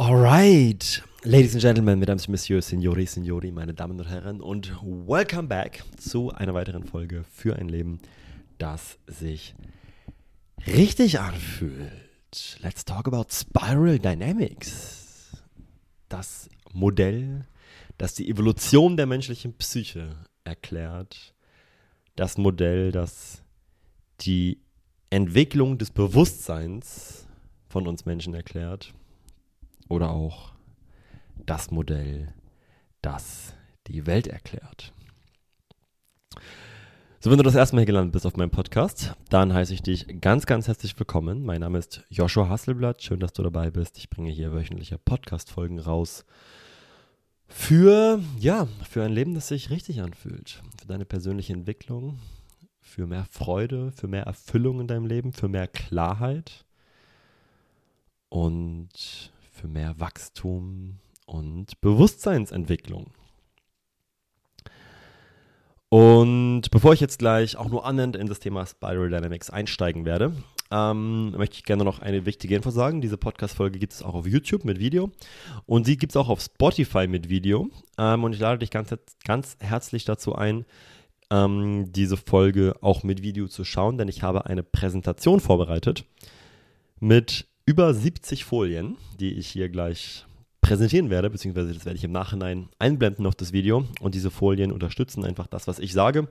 Alright, Ladies and Gentlemen, Mesdames et Messieurs, Signori, Signori, meine Damen und Herren und welcome back zu einer weiteren Folge für ein Leben, das sich richtig anfühlt. Let's talk about Spiral Dynamics. Das Modell, das die Evolution der menschlichen Psyche erklärt. Das Modell, das die Entwicklung des Bewusstseins von uns Menschen erklärt oder auch das Modell, das die Welt erklärt. So, wenn du das erste Mal hier gelandet bist auf meinem Podcast, dann heiße ich dich ganz, ganz herzlich willkommen. Mein Name ist Joshua Hasselblatt. Schön, dass du dabei bist. Ich bringe hier wöchentliche Podcast-Folgen raus für, ja, für ein Leben, das sich richtig anfühlt. Für deine persönliche Entwicklung, für mehr Freude, für mehr Erfüllung in deinem Leben, für mehr Klarheit und für mehr Wachstum und Bewusstseinsentwicklung. Und bevor ich jetzt gleich auch nur annähernd in das Thema Spiral Dynamics einsteigen werde, ähm, möchte ich gerne noch eine wichtige Info sagen. Diese Podcast-Folge gibt es auch auf YouTube mit Video und sie gibt es auch auf Spotify mit Video. Ähm, und ich lade dich ganz, ganz herzlich dazu ein, ähm, diese Folge auch mit Video zu schauen, denn ich habe eine Präsentation vorbereitet mit über 70 Folien, die ich hier gleich präsentieren werde, beziehungsweise das werde ich im Nachhinein einblenden auf das Video. Und diese Folien unterstützen einfach das, was ich sage.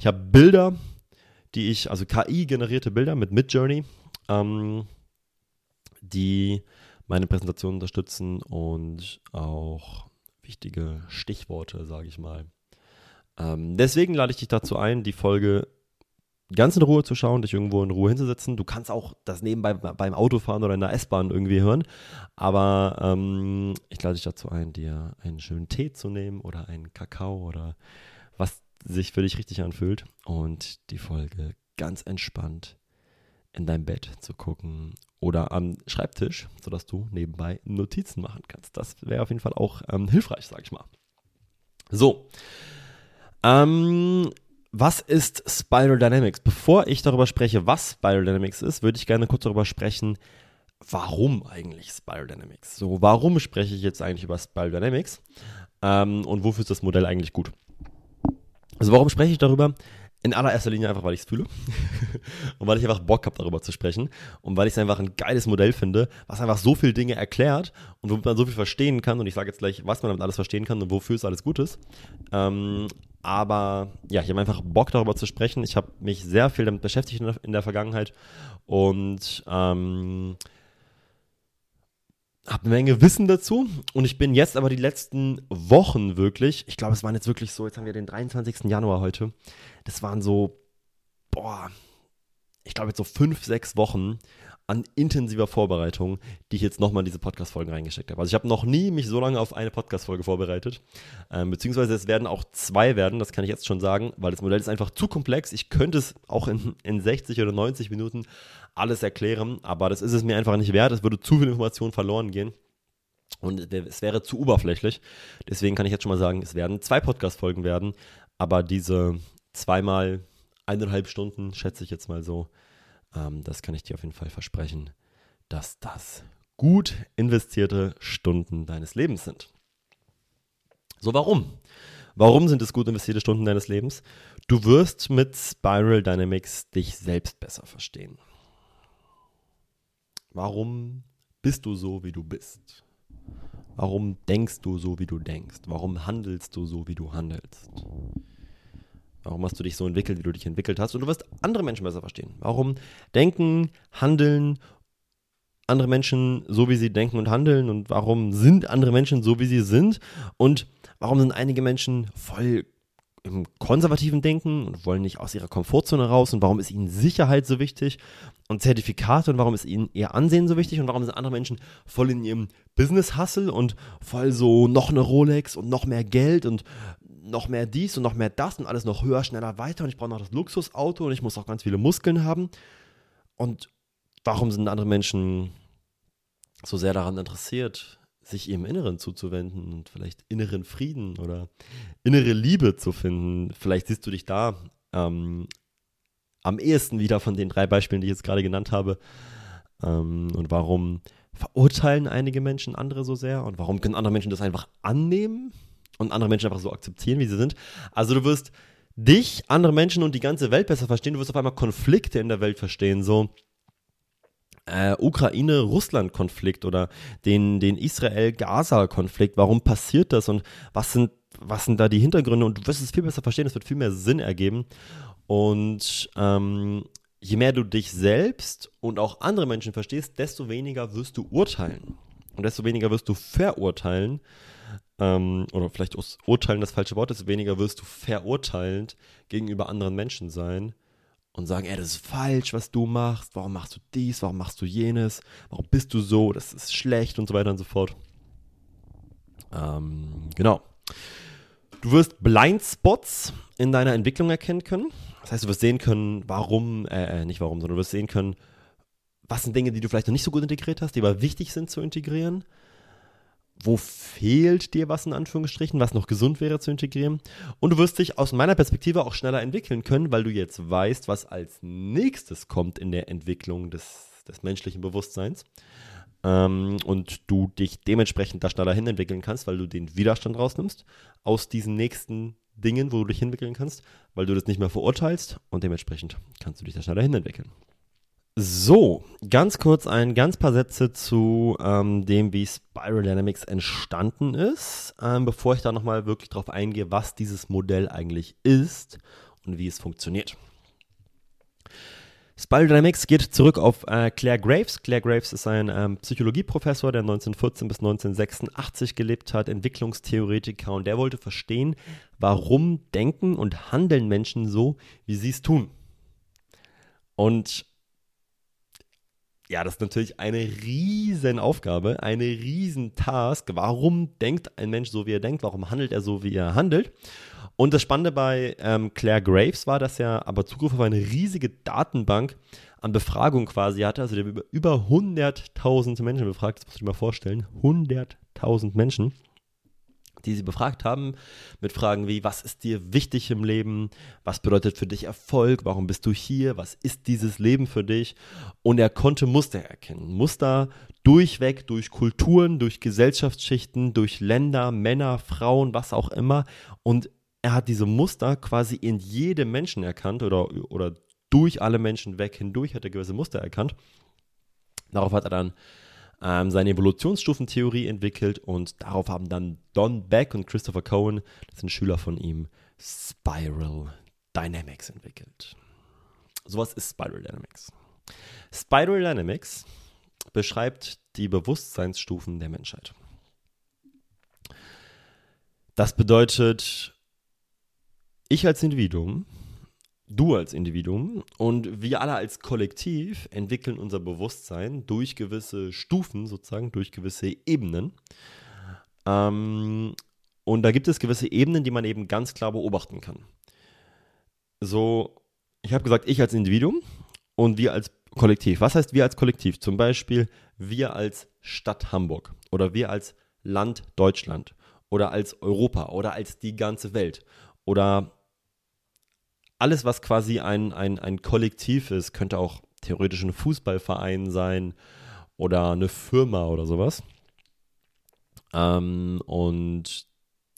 Ich habe Bilder, die ich, also KI-generierte Bilder mit Midjourney, ähm, die meine Präsentation unterstützen und auch wichtige Stichworte, sage ich mal. Ähm, deswegen lade ich dich dazu ein, die Folge ganz in Ruhe zu schauen, dich irgendwo in Ruhe hinzusetzen. Du kannst auch das nebenbei beim Autofahren oder in der S-Bahn irgendwie hören. Aber ähm, ich lade dich dazu ein, dir einen schönen Tee zu nehmen oder einen Kakao oder was sich für dich richtig anfühlt und die Folge ganz entspannt in deinem Bett zu gucken oder am Schreibtisch, sodass du nebenbei Notizen machen kannst. Das wäre auf jeden Fall auch ähm, hilfreich, sag ich mal. So. Ähm, was ist Spiral Dynamics? Bevor ich darüber spreche, was Spiral Dynamics ist, würde ich gerne kurz darüber sprechen, warum eigentlich Spiral Dynamics? So, warum spreche ich jetzt eigentlich über Spiral Dynamics? Ähm, und wofür ist das Modell eigentlich gut? Also, warum spreche ich darüber? In allererster Linie einfach, weil ich es fühle. und weil ich einfach Bock habe, darüber zu sprechen. Und weil ich es einfach ein geiles Modell finde, was einfach so viele Dinge erklärt und womit man so viel verstehen kann. Und ich sage jetzt gleich, was man damit alles verstehen kann und wofür es alles gut ist. Ähm, aber ja, ich habe einfach Bock darüber zu sprechen. Ich habe mich sehr viel damit beschäftigt in der, in der Vergangenheit und ähm, habe eine Menge Wissen dazu. Und ich bin jetzt aber die letzten Wochen wirklich, ich glaube, es waren jetzt wirklich so, jetzt haben wir den 23. Januar heute. Das waren so, boah, ich glaube jetzt so fünf, sechs Wochen, an intensiver Vorbereitung, die ich jetzt nochmal in diese Podcast-Folgen reingesteckt habe. Also ich habe noch nie mich so lange auf eine Podcast-Folge vorbereitet, ähm, beziehungsweise es werden auch zwei werden, das kann ich jetzt schon sagen, weil das Modell ist einfach zu komplex. Ich könnte es auch in, in 60 oder 90 Minuten alles erklären, aber das ist es mir einfach nicht wert. Es würde zu viel Information verloren gehen. Und es wäre zu oberflächlich. Deswegen kann ich jetzt schon mal sagen, es werden zwei Podcast-Folgen werden. Aber diese zweimal eineinhalb Stunden, schätze ich jetzt mal so, ähm, das kann ich dir auf jeden Fall versprechen, dass das gut investierte Stunden deines Lebens sind. So, warum? Warum sind es gut investierte Stunden deines Lebens? Du wirst mit Spiral Dynamics dich selbst besser verstehen. Warum bist du so, wie du bist? Warum denkst du so, wie du denkst? Warum handelst du so, wie du handelst? Warum hast du dich so entwickelt, wie du dich entwickelt hast? Und du wirst andere Menschen besser verstehen. Warum denken, handeln andere Menschen so, wie sie denken und handeln? Und warum sind andere Menschen so, wie sie sind? Und warum sind einige Menschen voll im konservativen Denken und wollen nicht aus ihrer Komfortzone raus? Und warum ist ihnen Sicherheit so wichtig? Und Zertifikate und warum ist ihnen ihr Ansehen so wichtig? Und warum sind andere Menschen voll in ihrem Business-Hustle und voll so noch eine Rolex und noch mehr Geld und noch mehr dies und noch mehr das und alles noch höher, schneller, weiter und ich brauche noch das Luxusauto und ich muss auch ganz viele Muskeln haben. Und warum sind andere Menschen so sehr daran interessiert, sich ihrem Inneren zuzuwenden und vielleicht inneren Frieden oder innere Liebe zu finden? Vielleicht siehst du dich da ähm, am ehesten wieder von den drei Beispielen, die ich jetzt gerade genannt habe. Ähm, und warum verurteilen einige Menschen andere so sehr und warum können andere Menschen das einfach annehmen und andere Menschen einfach so akzeptieren, wie sie sind. Also du wirst dich, andere Menschen und die ganze Welt besser verstehen, du wirst auf einmal Konflikte in der Welt verstehen, so äh, Ukraine-Russland-Konflikt oder den, den Israel-Gaza-Konflikt. Warum passiert das und was sind, was sind da die Hintergründe? Und du wirst es viel besser verstehen, es wird viel mehr Sinn ergeben. Und ähm, je mehr du dich selbst und auch andere Menschen verstehst, desto weniger wirst du urteilen. Und desto weniger wirst du verurteilen. Ähm, oder vielleicht urteilen das falsche Wort, desto weniger wirst du verurteilend gegenüber anderen Menschen sein und sagen, ey, das ist falsch, was du machst, warum machst du dies, warum machst du jenes, warum bist du so, das ist schlecht und so weiter und so fort. Ähm, genau. Du wirst Blindspots in deiner Entwicklung erkennen können. Das heißt, du wirst sehen können, warum, äh, äh, nicht warum, sondern du wirst sehen können, was sind Dinge, die du vielleicht noch nicht so gut integriert hast, die aber wichtig sind zu integrieren wo fehlt dir was in Anführungsstrichen, was noch gesund wäre zu integrieren. Und du wirst dich aus meiner Perspektive auch schneller entwickeln können, weil du jetzt weißt, was als nächstes kommt in der Entwicklung des, des menschlichen Bewusstseins. Ähm, und du dich dementsprechend da schneller hin entwickeln kannst, weil du den Widerstand rausnimmst aus diesen nächsten Dingen, wo du dich hinentwickeln kannst, weil du das nicht mehr verurteilst und dementsprechend kannst du dich da schneller hin entwickeln. So, ganz kurz ein ganz paar Sätze zu ähm, dem, wie Spiral Dynamics entstanden ist, ähm, bevor ich da nochmal wirklich drauf eingehe, was dieses Modell eigentlich ist und wie es funktioniert. Spiral Dynamics geht zurück auf äh, Claire Graves. Claire Graves ist ein ähm, Psychologieprofessor, der 1914 bis 1986 gelebt hat, Entwicklungstheoretiker und der wollte verstehen, warum denken und handeln Menschen so, wie sie es tun. Und ja, das ist natürlich eine riesen Aufgabe, eine riesen Task. Warum denkt ein Mensch so, wie er denkt? Warum handelt er so, wie er handelt? Und das Spannende bei ähm, Claire Graves war, dass er aber Zugriff auf eine riesige Datenbank an Befragung quasi hatte. Also der über, über 100.000 Menschen befragt, das muss ich mir vorstellen. 100.000 Menschen die sie befragt haben, mit Fragen wie, was ist dir wichtig im Leben? Was bedeutet für dich Erfolg? Warum bist du hier? Was ist dieses Leben für dich? Und er konnte Muster erkennen. Muster durchweg, durch Kulturen, durch Gesellschaftsschichten, durch Länder, Männer, Frauen, was auch immer. Und er hat diese Muster quasi in jedem Menschen erkannt oder, oder durch alle Menschen weg hindurch hat er gewisse Muster erkannt. Darauf hat er dann ähm, seine Evolutionsstufentheorie entwickelt und darauf haben dann Don Beck und Christopher Cohen, das sind Schüler von ihm, Spiral Dynamics entwickelt. Sowas ist Spiral Dynamics. Spiral Dynamics beschreibt die Bewusstseinsstufen der Menschheit. Das bedeutet, ich als Individuum du als Individuum und wir alle als Kollektiv entwickeln unser Bewusstsein durch gewisse Stufen, sozusagen, durch gewisse Ebenen. Ähm, und da gibt es gewisse Ebenen, die man eben ganz klar beobachten kann. So, ich habe gesagt, ich als Individuum und wir als Kollektiv. Was heißt wir als Kollektiv? Zum Beispiel wir als Stadt Hamburg oder wir als Land Deutschland oder als Europa oder als die ganze Welt oder alles, was quasi ein, ein, ein Kollektiv ist, könnte auch theoretisch ein Fußballverein sein oder eine Firma oder sowas. Ähm, und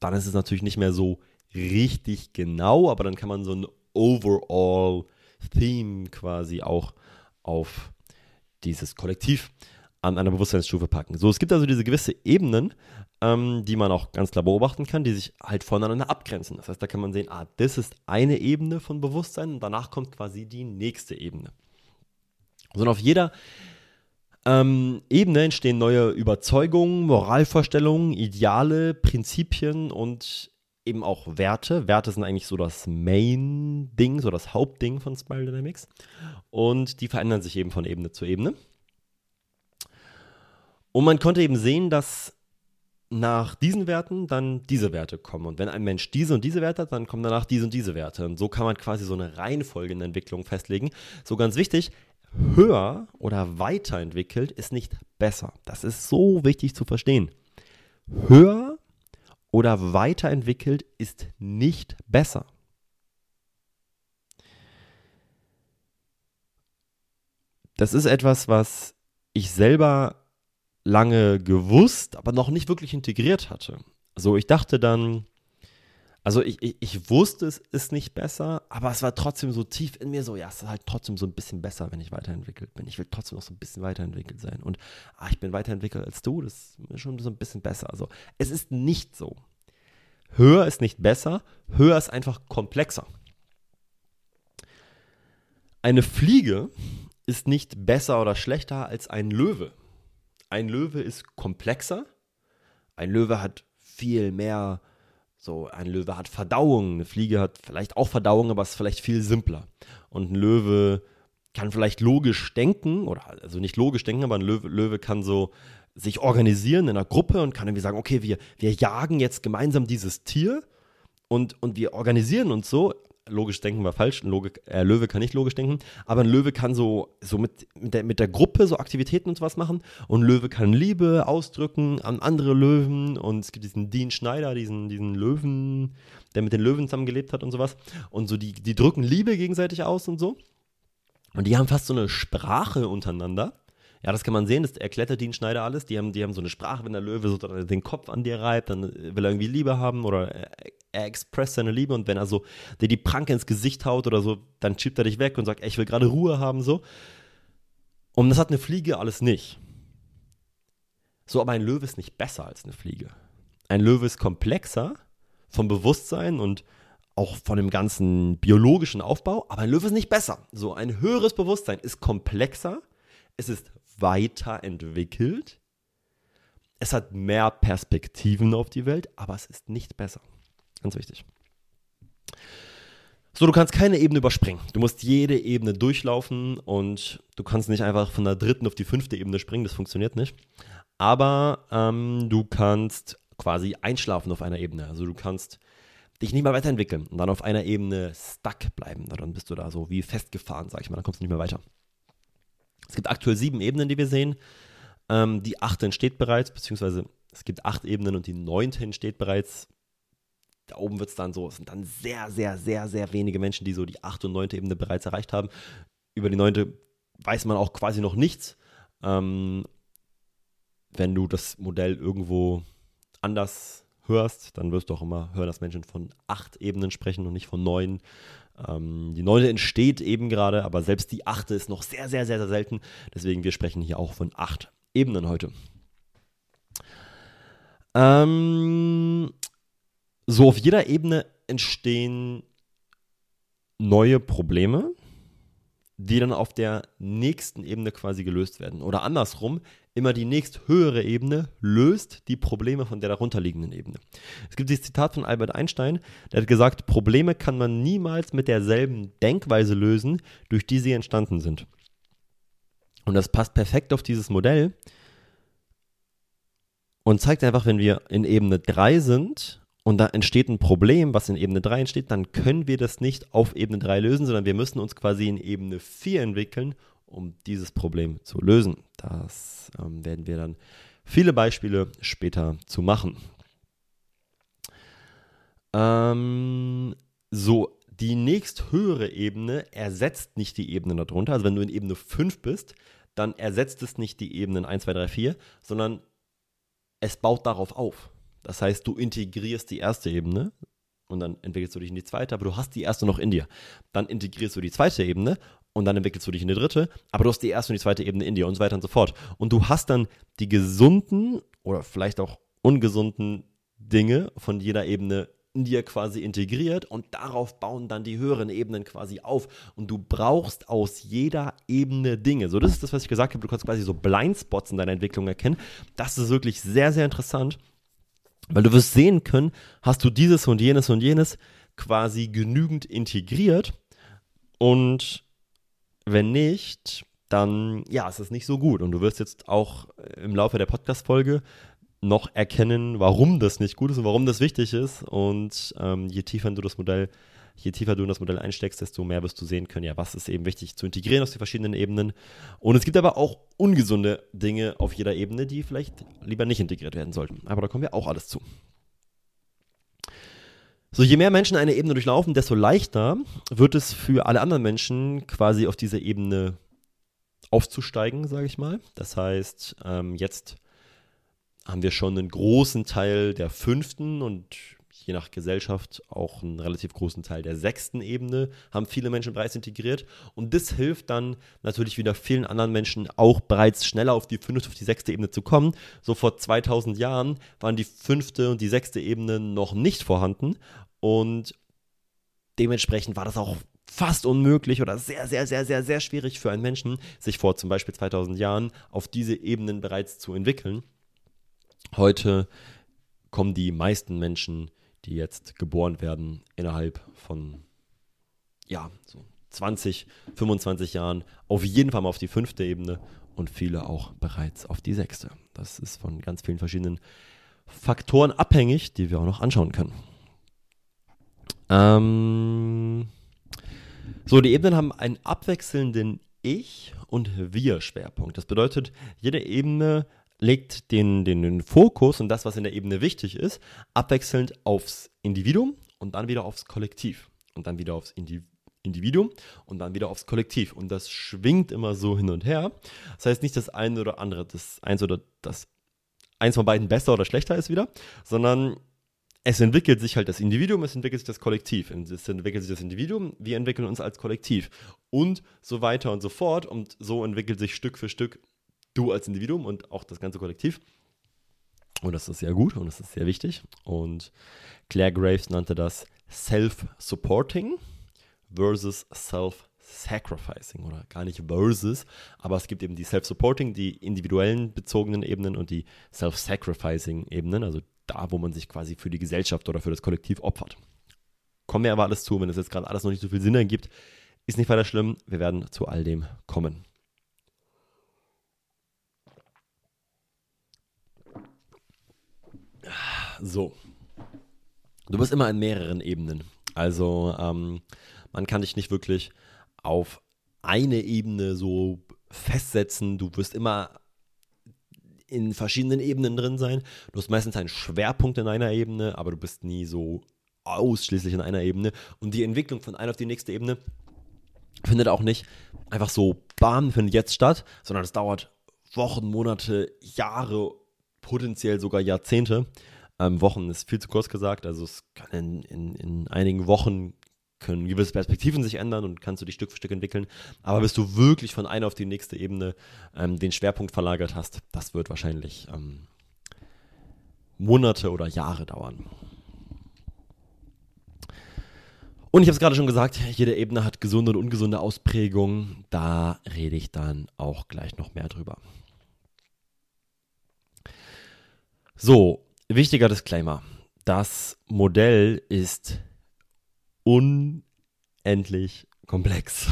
dann ist es natürlich nicht mehr so richtig genau, aber dann kann man so ein Overall Theme quasi auch auf dieses Kollektiv an einer Bewusstseinsstufe packen. So, es gibt also diese gewisse Ebenen, ähm, die man auch ganz klar beobachten kann, die sich halt voneinander abgrenzen. Das heißt, da kann man sehen, ah, das ist eine Ebene von Bewusstsein und danach kommt quasi die nächste Ebene. So, und auf jeder ähm, Ebene entstehen neue Überzeugungen, Moralvorstellungen, Ideale, Prinzipien und eben auch Werte. Werte sind eigentlich so das Main-Ding, so das Hauptding von Spiral Dynamics. Und die verändern sich eben von Ebene zu Ebene. Und man konnte eben sehen, dass nach diesen Werten dann diese Werte kommen. Und wenn ein Mensch diese und diese Werte hat, dann kommen danach diese und diese Werte. Und so kann man quasi so eine Reihenfolge in der Entwicklung festlegen. So ganz wichtig, höher oder weiterentwickelt ist nicht besser. Das ist so wichtig zu verstehen. Höher oder weiterentwickelt ist nicht besser. Das ist etwas, was ich selber lange gewusst, aber noch nicht wirklich integriert hatte. So, ich dachte dann, also ich, ich, ich, wusste, es ist nicht besser, aber es war trotzdem so tief in mir so, ja, es ist halt trotzdem so ein bisschen besser, wenn ich weiterentwickelt bin. Ich will trotzdem noch so ein bisschen weiterentwickelt sein. Und ah, ich bin weiterentwickelt als du, das ist schon so ein bisschen besser. Also es ist nicht so. Höher ist nicht besser, höher ist einfach komplexer. Eine Fliege ist nicht besser oder schlechter als ein Löwe. Ein Löwe ist komplexer. Ein Löwe hat viel mehr, so ein Löwe hat Verdauung, eine Fliege hat vielleicht auch Verdauung, aber ist vielleicht viel simpler. Und ein Löwe kann vielleicht logisch denken, oder also nicht logisch denken, aber ein Löwe, Löwe kann so sich organisieren in einer Gruppe und kann irgendwie sagen, okay, wir, wir jagen jetzt gemeinsam dieses Tier und, und wir organisieren uns so logisch denken war falsch, ein Logik, äh, Löwe kann nicht logisch denken, aber ein Löwe kann so, so mit, mit, der, mit der Gruppe so Aktivitäten und sowas machen und Löwe kann Liebe ausdrücken an andere Löwen und es gibt diesen Dean Schneider, diesen, diesen Löwen, der mit den Löwen zusammen gelebt hat und sowas und so, die, die drücken Liebe gegenseitig aus und so. Und die haben fast so eine Sprache untereinander ja, das kann man sehen, das erklärt Dean Schneider alles. Die haben, die haben so eine Sprache, wenn der Löwe so den Kopf an dir reibt, dann will er irgendwie Liebe haben oder er expresst seine Liebe und wenn er so dir die Pranke ins Gesicht haut oder so, dann schiebt er dich weg und sagt, ey, ich will gerade Ruhe haben, so. Und das hat eine Fliege alles nicht. So, aber ein Löwe ist nicht besser als eine Fliege. Ein Löwe ist komplexer vom Bewusstsein und auch von dem ganzen biologischen Aufbau, aber ein Löwe ist nicht besser. So, ein höheres Bewusstsein ist komplexer, es ist weiterentwickelt, es hat mehr Perspektiven auf die Welt, aber es ist nicht besser. Ganz wichtig. So, du kannst keine Ebene überspringen. Du musst jede Ebene durchlaufen und du kannst nicht einfach von der dritten auf die fünfte Ebene springen, das funktioniert nicht. Aber ähm, du kannst quasi einschlafen auf einer Ebene. Also du kannst dich nicht mehr weiterentwickeln und dann auf einer Ebene stuck bleiben. Dann bist du da so wie festgefahren, sag ich mal, dann kommst du nicht mehr weiter. Es gibt aktuell sieben Ebenen, die wir sehen. Ähm, die achte entsteht bereits, beziehungsweise es gibt acht Ebenen und die neunte entsteht bereits da oben wird es dann so, es sind dann sehr, sehr, sehr, sehr wenige Menschen, die so die achte und neunte Ebene bereits erreicht haben. Über die neunte weiß man auch quasi noch nichts. Ähm, wenn du das Modell irgendwo anders hörst, dann wirst du auch immer hören, dass Menschen von acht Ebenen sprechen und nicht von neun. Ähm, die neunte entsteht eben gerade, aber selbst die achte ist noch sehr, sehr, sehr, sehr selten. Deswegen wir sprechen hier auch von acht Ebenen heute. Ähm, so auf jeder Ebene entstehen neue Probleme, die dann auf der nächsten Ebene quasi gelöst werden. Oder andersrum, immer die nächst höhere Ebene löst die Probleme von der darunterliegenden Ebene. Es gibt dieses Zitat von Albert Einstein, der hat gesagt, Probleme kann man niemals mit derselben Denkweise lösen, durch die sie entstanden sind. Und das passt perfekt auf dieses Modell und zeigt einfach, wenn wir in Ebene 3 sind und da entsteht ein Problem, was in Ebene 3 entsteht, dann können wir das nicht auf Ebene 3 lösen, sondern wir müssen uns quasi in Ebene 4 entwickeln, um dieses Problem zu lösen. Das ähm, werden wir dann viele Beispiele später zu machen. Ähm, so, die nächsthöhere Ebene ersetzt nicht die Ebene darunter. Also wenn du in Ebene 5 bist, dann ersetzt es nicht die Ebenen 1, 2, 3, 4, sondern es baut darauf auf. Das heißt, du integrierst die erste Ebene und dann entwickelst du dich in die zweite, aber du hast die erste noch in dir. Dann integrierst du die zweite Ebene und dann entwickelst du dich in die dritte, aber du hast die erste und die zweite Ebene in dir und so weiter und so fort. Und du hast dann die gesunden oder vielleicht auch ungesunden Dinge von jeder Ebene in dir quasi integriert und darauf bauen dann die höheren Ebenen quasi auf. Und du brauchst aus jeder Ebene Dinge. So, das ist das, was ich gesagt habe. Du kannst quasi so Blindspots in deiner Entwicklung erkennen. Das ist wirklich sehr, sehr interessant. Weil du wirst sehen können, hast du dieses und jenes und jenes quasi genügend integriert und wenn nicht, dann ja, ist es nicht so gut. Und du wirst jetzt auch im Laufe der Podcast-Folge noch erkennen, warum das nicht gut ist und warum das wichtig ist. Und ähm, je tiefer du das Modell je tiefer du in das Modell einsteckst, desto mehr wirst du sehen können, ja, was ist eben wichtig zu integrieren aus den verschiedenen Ebenen. Und es gibt aber auch ungesunde Dinge auf jeder Ebene, die vielleicht lieber nicht integriert werden sollten. Aber da kommen wir auch alles zu. So, je mehr Menschen eine Ebene durchlaufen, desto leichter wird es für alle anderen Menschen quasi auf diese Ebene aufzusteigen, sage ich mal. Das heißt, ähm, jetzt haben wir schon einen großen Teil der fünften und je nach Gesellschaft auch einen relativ großen Teil der sechsten Ebene, haben viele Menschen bereits integriert. Und das hilft dann natürlich wieder vielen anderen Menschen auch bereits schneller auf die fünfte, auf die sechste Ebene zu kommen. So vor 2000 Jahren waren die fünfte und die sechste Ebene noch nicht vorhanden. Und dementsprechend war das auch fast unmöglich oder sehr, sehr, sehr, sehr, sehr schwierig für einen Menschen, sich vor zum Beispiel 2000 Jahren auf diese Ebenen bereits zu entwickeln. Heute kommen die meisten Menschen die jetzt geboren werden, innerhalb von, ja, so 20, 25 Jahren auf jeden Fall mal auf die fünfte Ebene und viele auch bereits auf die sechste. Das ist von ganz vielen verschiedenen Faktoren abhängig, die wir auch noch anschauen können. Ähm so, die Ebenen haben einen abwechselnden Ich- und Wir-Schwerpunkt. Das bedeutet, jede Ebene legt den, den, den Fokus und das, was in der Ebene wichtig ist, abwechselnd aufs Individuum und dann wieder aufs Kollektiv und dann wieder aufs Individuum. Individuum und dann wieder aufs Kollektiv. Und das schwingt immer so hin und her. Das heißt nicht das eine oder andere, das eins oder das eins von beiden besser oder schlechter ist wieder, sondern es entwickelt sich halt das Individuum, es entwickelt sich das Kollektiv. Es entwickelt sich das Individuum, wir entwickeln uns als Kollektiv und so weiter und so fort. Und so entwickelt sich Stück für Stück du als Individuum und auch das ganze Kollektiv. Und das ist sehr gut und das ist sehr wichtig. Und Claire Graves nannte das Self-Supporting versus Self-Sacrificing oder gar nicht versus, aber es gibt eben die Self-Supporting, die individuellen bezogenen Ebenen und die Self-Sacrificing Ebenen, also da, wo man sich quasi für die Gesellschaft oder für das Kollektiv opfert. Kommen wir aber alles zu, wenn es jetzt gerade alles noch nicht so viel Sinn ergibt, ist nicht weiter schlimm, wir werden zu all dem kommen. So. Du bist immer in mehreren Ebenen. Also ähm, man kann dich nicht wirklich auf eine Ebene so festsetzen. Du wirst immer in verschiedenen Ebenen drin sein. Du hast meistens einen Schwerpunkt in einer Ebene, aber du bist nie so ausschließlich in einer Ebene. Und die Entwicklung von einer auf die nächste Ebene findet auch nicht einfach so bam, findet jetzt statt, sondern es dauert Wochen, Monate, Jahre, potenziell sogar Jahrzehnte ähm, Wochen ist viel zu kurz gesagt. Also es kann in, in, in einigen Wochen können gewisse Perspektiven sich ändern und kannst du dich Stück für Stück entwickeln. Aber bis du wirklich von einer auf die nächste Ebene ähm, den Schwerpunkt verlagert hast, das wird wahrscheinlich ähm, Monate oder Jahre dauern. Und ich habe es gerade schon gesagt, jede Ebene hat gesunde und ungesunde Ausprägungen. Da rede ich dann auch gleich noch mehr drüber. So, Wichtiger Disclaimer. Das Modell ist unendlich komplex.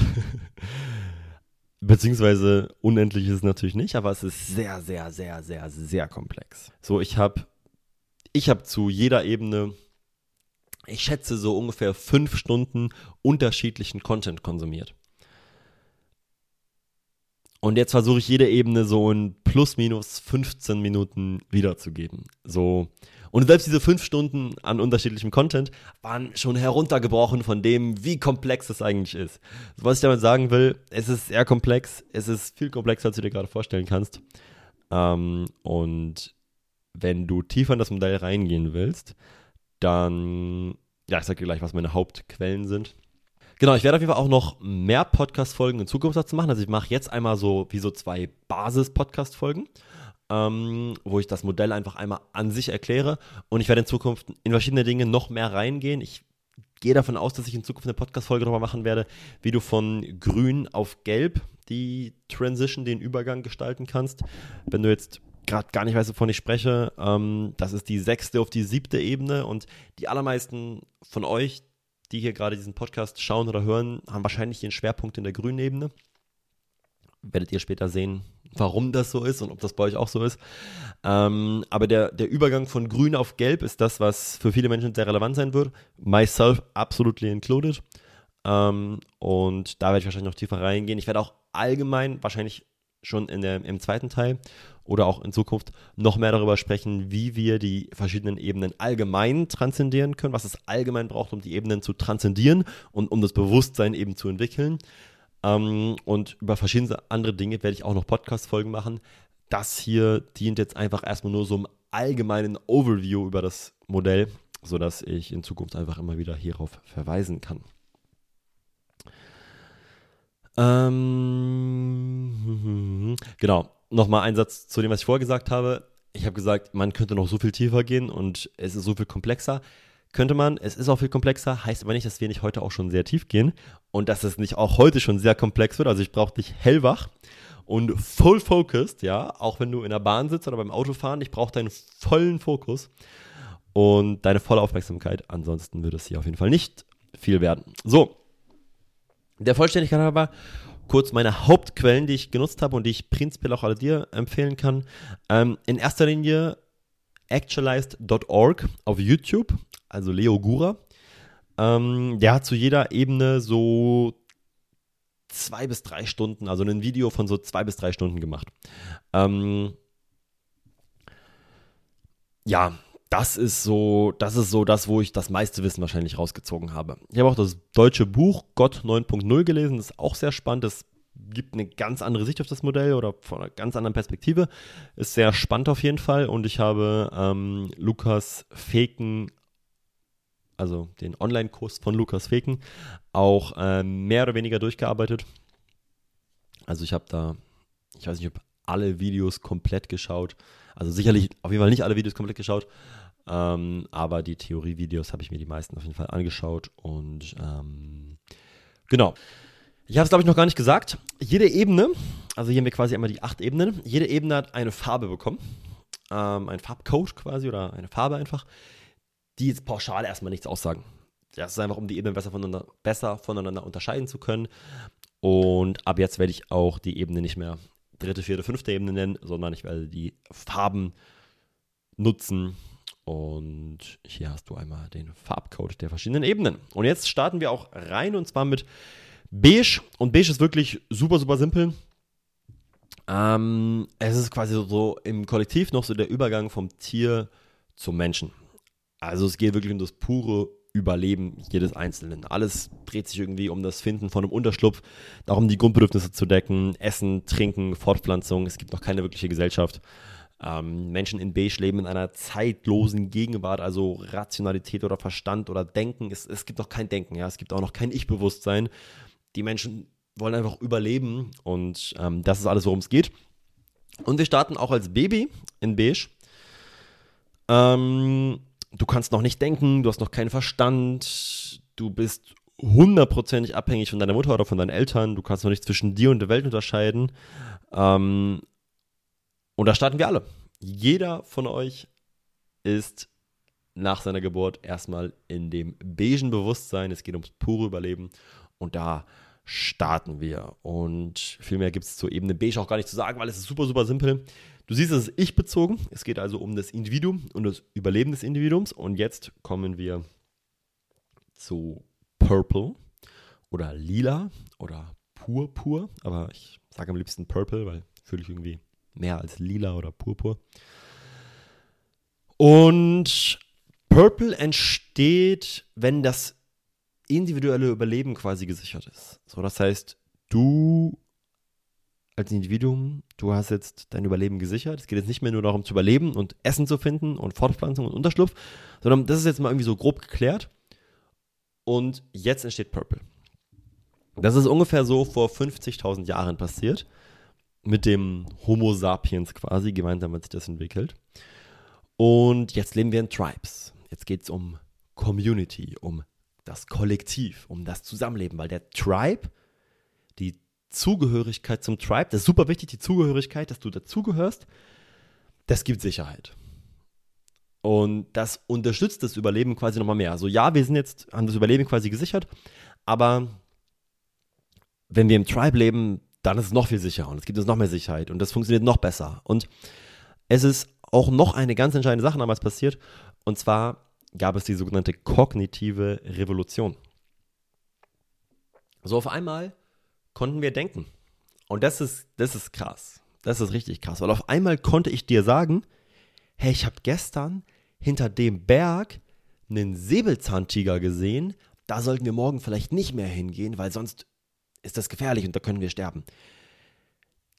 Beziehungsweise unendlich ist es natürlich nicht, aber es ist sehr, sehr, sehr, sehr, sehr komplex. So, ich habe ich hab zu jeder Ebene, ich schätze so ungefähr fünf Stunden unterschiedlichen Content konsumiert. Und jetzt versuche ich jede Ebene so in plus minus 15 Minuten wiederzugeben. So. Und selbst diese fünf Stunden an unterschiedlichem Content waren schon heruntergebrochen von dem, wie komplex es eigentlich ist. Was ich damit sagen will, es ist sehr komplex. Es ist viel komplexer, als du dir gerade vorstellen kannst. Ähm, und wenn du tiefer in das Modell reingehen willst, dann, ja, ich sag dir gleich, was meine Hauptquellen sind. Genau, ich werde auf jeden Fall auch noch mehr Podcast-Folgen in Zukunft dazu machen. Also ich mache jetzt einmal so wie so zwei Basis-Podcast-Folgen, ähm, wo ich das Modell einfach einmal an sich erkläre. Und ich werde in Zukunft in verschiedene Dinge noch mehr reingehen. Ich gehe davon aus, dass ich in Zukunft eine Podcast-Folge darüber machen werde, wie du von grün auf gelb die Transition, den Übergang gestalten kannst. Wenn du jetzt gerade gar nicht weißt, wovon ich spreche, ähm, das ist die sechste auf die siebte Ebene und die allermeisten von euch, die hier gerade diesen Podcast schauen oder hören, haben wahrscheinlich ihren Schwerpunkt in der grünen Ebene. Werdet ihr später sehen, warum das so ist und ob das bei euch auch so ist. Ähm, aber der, der Übergang von grün auf gelb ist das, was für viele Menschen sehr relevant sein wird. Myself absolutely included. Ähm, und da werde ich wahrscheinlich noch tiefer reingehen. Ich werde auch allgemein wahrscheinlich schon in der, im zweiten Teil oder auch in Zukunft noch mehr darüber sprechen, wie wir die verschiedenen Ebenen allgemein transzendieren können, was es allgemein braucht, um die Ebenen zu transzendieren und um das Bewusstsein eben zu entwickeln. Ähm, und über verschiedene andere Dinge werde ich auch noch Podcast-Folgen machen. Das hier dient jetzt einfach erstmal nur so einem allgemeinen Overview über das Modell, sodass ich in Zukunft einfach immer wieder hierauf verweisen kann. Ähm, genau, nochmal ein Satz zu dem, was ich vorher gesagt habe. Ich habe gesagt, man könnte noch so viel tiefer gehen und es ist so viel komplexer. Könnte man, es ist auch viel komplexer, heißt aber nicht, dass wir nicht heute auch schon sehr tief gehen und dass es nicht auch heute schon sehr komplex wird. Also ich brauche dich hellwach und full focused, ja, auch wenn du in der Bahn sitzt oder beim Autofahren, ich brauche deinen vollen Fokus und deine volle Aufmerksamkeit. Ansonsten würde es hier auf jeden Fall nicht viel werden. So, der Vollständigkeit aber kurz meine Hauptquellen, die ich genutzt habe und die ich prinzipiell auch alle dir empfehlen kann. Ähm, in erster Linie actualized.org auf YouTube, also Leo Gura. Ähm, der hat zu jeder Ebene so zwei bis drei Stunden, also ein Video von so zwei bis drei Stunden gemacht. Ähm, ja, das ist so, das ist so das, wo ich das meiste Wissen wahrscheinlich rausgezogen habe. Ich habe auch das deutsche Buch Gott 9.0 gelesen, das ist auch sehr spannend. Das gibt eine ganz andere Sicht auf das Modell oder von einer ganz anderen Perspektive. Ist sehr spannend auf jeden Fall. Und ich habe ähm, Lukas Feken, also den Online-Kurs von Lukas Feken, auch ähm, mehr oder weniger durchgearbeitet. Also ich habe da, ich weiß nicht, ob alle Videos komplett geschaut. Also sicherlich auf jeden Fall nicht alle Videos komplett geschaut. Ähm, aber die Theorie-Videos habe ich mir die meisten auf jeden Fall angeschaut. Und ähm, genau. Ich habe es, glaube ich, noch gar nicht gesagt. Jede Ebene, also hier haben wir quasi einmal die acht Ebenen, jede Ebene hat eine Farbe bekommen. Ähm, ein Farbcode quasi oder eine Farbe einfach, die jetzt pauschal erstmal nichts aussagen. Das ist einfach, um die Ebenen besser voneinander, besser voneinander unterscheiden zu können. Und ab jetzt werde ich auch die Ebene nicht mehr dritte, vierte, fünfte Ebene nennen, sondern ich werde die Farben nutzen. Und hier hast du einmal den Farbcode der verschiedenen Ebenen. Und jetzt starten wir auch rein und zwar mit Beige. Und Beige ist wirklich super, super simpel. Ähm, es ist quasi so im Kollektiv noch so der Übergang vom Tier zum Menschen. Also es geht wirklich um das pure Überleben jedes Einzelnen. Alles dreht sich irgendwie um das Finden von einem Unterschlupf, darum die Grundbedürfnisse zu decken, Essen, Trinken, Fortpflanzung. Es gibt noch keine wirkliche Gesellschaft. Ähm, Menschen in Beige leben in einer zeitlosen Gegenwart, also Rationalität oder Verstand oder Denken. Es, es gibt noch kein Denken, ja. Es gibt auch noch kein Ich-Bewusstsein die Menschen wollen einfach überleben und ähm, das ist alles, worum es geht. Und wir starten auch als Baby in Beige. Ähm, du kannst noch nicht denken, du hast noch keinen Verstand, du bist hundertprozentig abhängig von deiner Mutter oder von deinen Eltern, du kannst noch nicht zwischen dir und der Welt unterscheiden. Ähm, und da starten wir alle. Jeder von euch ist nach seiner Geburt erstmal in dem beigen Bewusstsein. Es geht ums pure Überleben. Und da starten wir. Und viel mehr gibt es zur Ebene Beige auch gar nicht zu sagen, weil es ist super, super simpel. Du siehst, es ist ich-bezogen. Es geht also um das Individuum und das Überleben des Individuums. Und jetzt kommen wir zu Purple oder Lila oder Purpur. Aber ich sage am liebsten Purple, weil fühle ich irgendwie mehr als Lila oder Purpur. Und Purple entsteht, wenn das individuelle Überleben quasi gesichert ist. So, das heißt, du als Individuum, du hast jetzt dein Überleben gesichert. Es geht jetzt nicht mehr nur darum zu überleben und Essen zu finden und Fortpflanzung und Unterschlupf, sondern das ist jetzt mal irgendwie so grob geklärt. Und jetzt entsteht Purple. Das ist ungefähr so vor 50.000 Jahren passiert. Mit dem Homo sapiens quasi. Gemeinsam hat sich das entwickelt. Und jetzt leben wir in Tribes. Jetzt geht es um Community, um das Kollektiv, um das Zusammenleben, weil der Tribe, die Zugehörigkeit zum Tribe, das ist super wichtig, die Zugehörigkeit, dass du dazugehörst, das gibt Sicherheit. Und das unterstützt das Überleben quasi nochmal mehr. Also ja, wir sind jetzt, haben das Überleben quasi gesichert, aber wenn wir im Tribe leben, dann ist es noch viel sicherer und es gibt uns noch mehr Sicherheit und das funktioniert noch besser. Und es ist auch noch eine ganz entscheidende Sache damals passiert und zwar gab es die sogenannte kognitive Revolution. So auf einmal konnten wir denken. Und das ist, das ist krass. Das ist richtig krass. Weil auf einmal konnte ich dir sagen, hey, ich habe gestern hinter dem Berg einen Säbelzahntiger gesehen. Da sollten wir morgen vielleicht nicht mehr hingehen, weil sonst ist das gefährlich und da können wir sterben.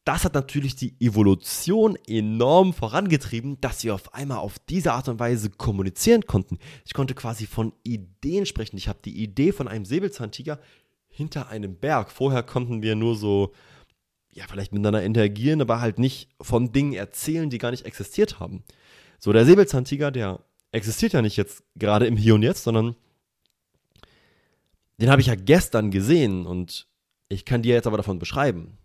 das hat natürlich die Evolution enorm vorangetrieben, dass wir auf einmal auf diese Art und Weise kommunizieren konnten. Ich konnte quasi von Ideen sprechen. Ich habe die Idee von einem Säbelzahntiger hinter einem Berg. Vorher konnten wir nur so, ja, vielleicht miteinander interagieren, aber halt nicht von Dingen erzählen, die gar nicht existiert haben. So, der Säbelzahntiger, der existiert ja nicht jetzt gerade im Hier und Jetzt, sondern den habe ich ja gestern gesehen und ich kann dir jetzt aber davon beschreiben.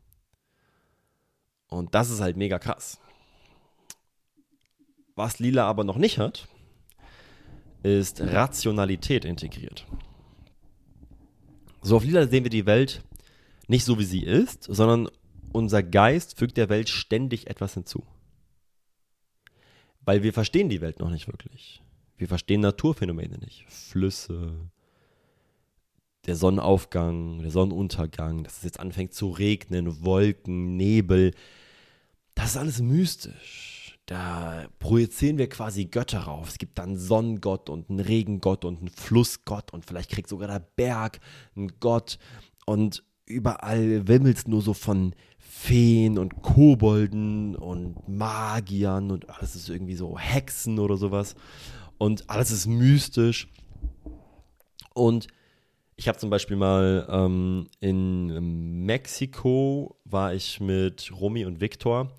Und das ist halt mega krass. Was Lila aber noch nicht hat, ist Rationalität integriert. So auf Lila sehen wir die Welt nicht so, wie sie ist, sondern unser Geist fügt der Welt ständig etwas hinzu. Weil wir verstehen die Welt noch nicht wirklich. Wir verstehen Naturphänomene nicht. Flüsse, der Sonnenaufgang, der Sonnenuntergang, dass es jetzt anfängt zu regnen, Wolken, Nebel. Das ist alles mystisch. Da projizieren wir quasi Götter rauf. Es gibt dann einen Sonnengott und einen Regengott und einen Flussgott und vielleicht kriegt sogar der Berg einen Gott. Und überall wimmelt es nur so von Feen und Kobolden und Magiern und alles ist irgendwie so Hexen oder sowas. Und alles ist mystisch. Und ich habe zum Beispiel mal ähm, in Mexiko war ich mit Romy und Viktor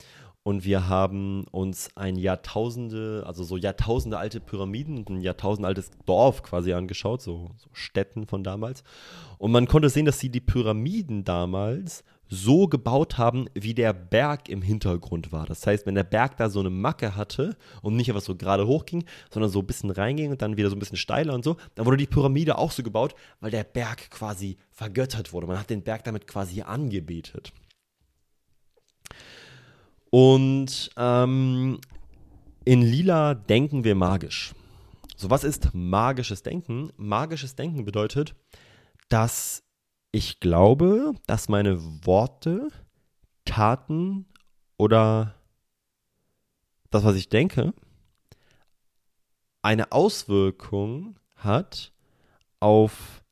und wir haben uns ein Jahrtausende, also so Jahrtausende alte Pyramiden und ein Jahrtausend altes Dorf quasi angeschaut, so, so Städten von damals. Und man konnte sehen, dass sie die Pyramiden damals so gebaut haben, wie der Berg im Hintergrund war. Das heißt, wenn der Berg da so eine Macke hatte und nicht einfach so gerade hochging, sondern so ein bisschen reinging und dann wieder so ein bisschen steiler und so, dann wurde die Pyramide auch so gebaut, weil der Berg quasi vergöttert wurde. Man hat den Berg damit quasi angebetet. Und ähm, in Lila denken wir magisch. So, was ist magisches Denken? Magisches Denken bedeutet, dass ich glaube, dass meine Worte, Taten oder das, was ich denke, eine Auswirkung hat auf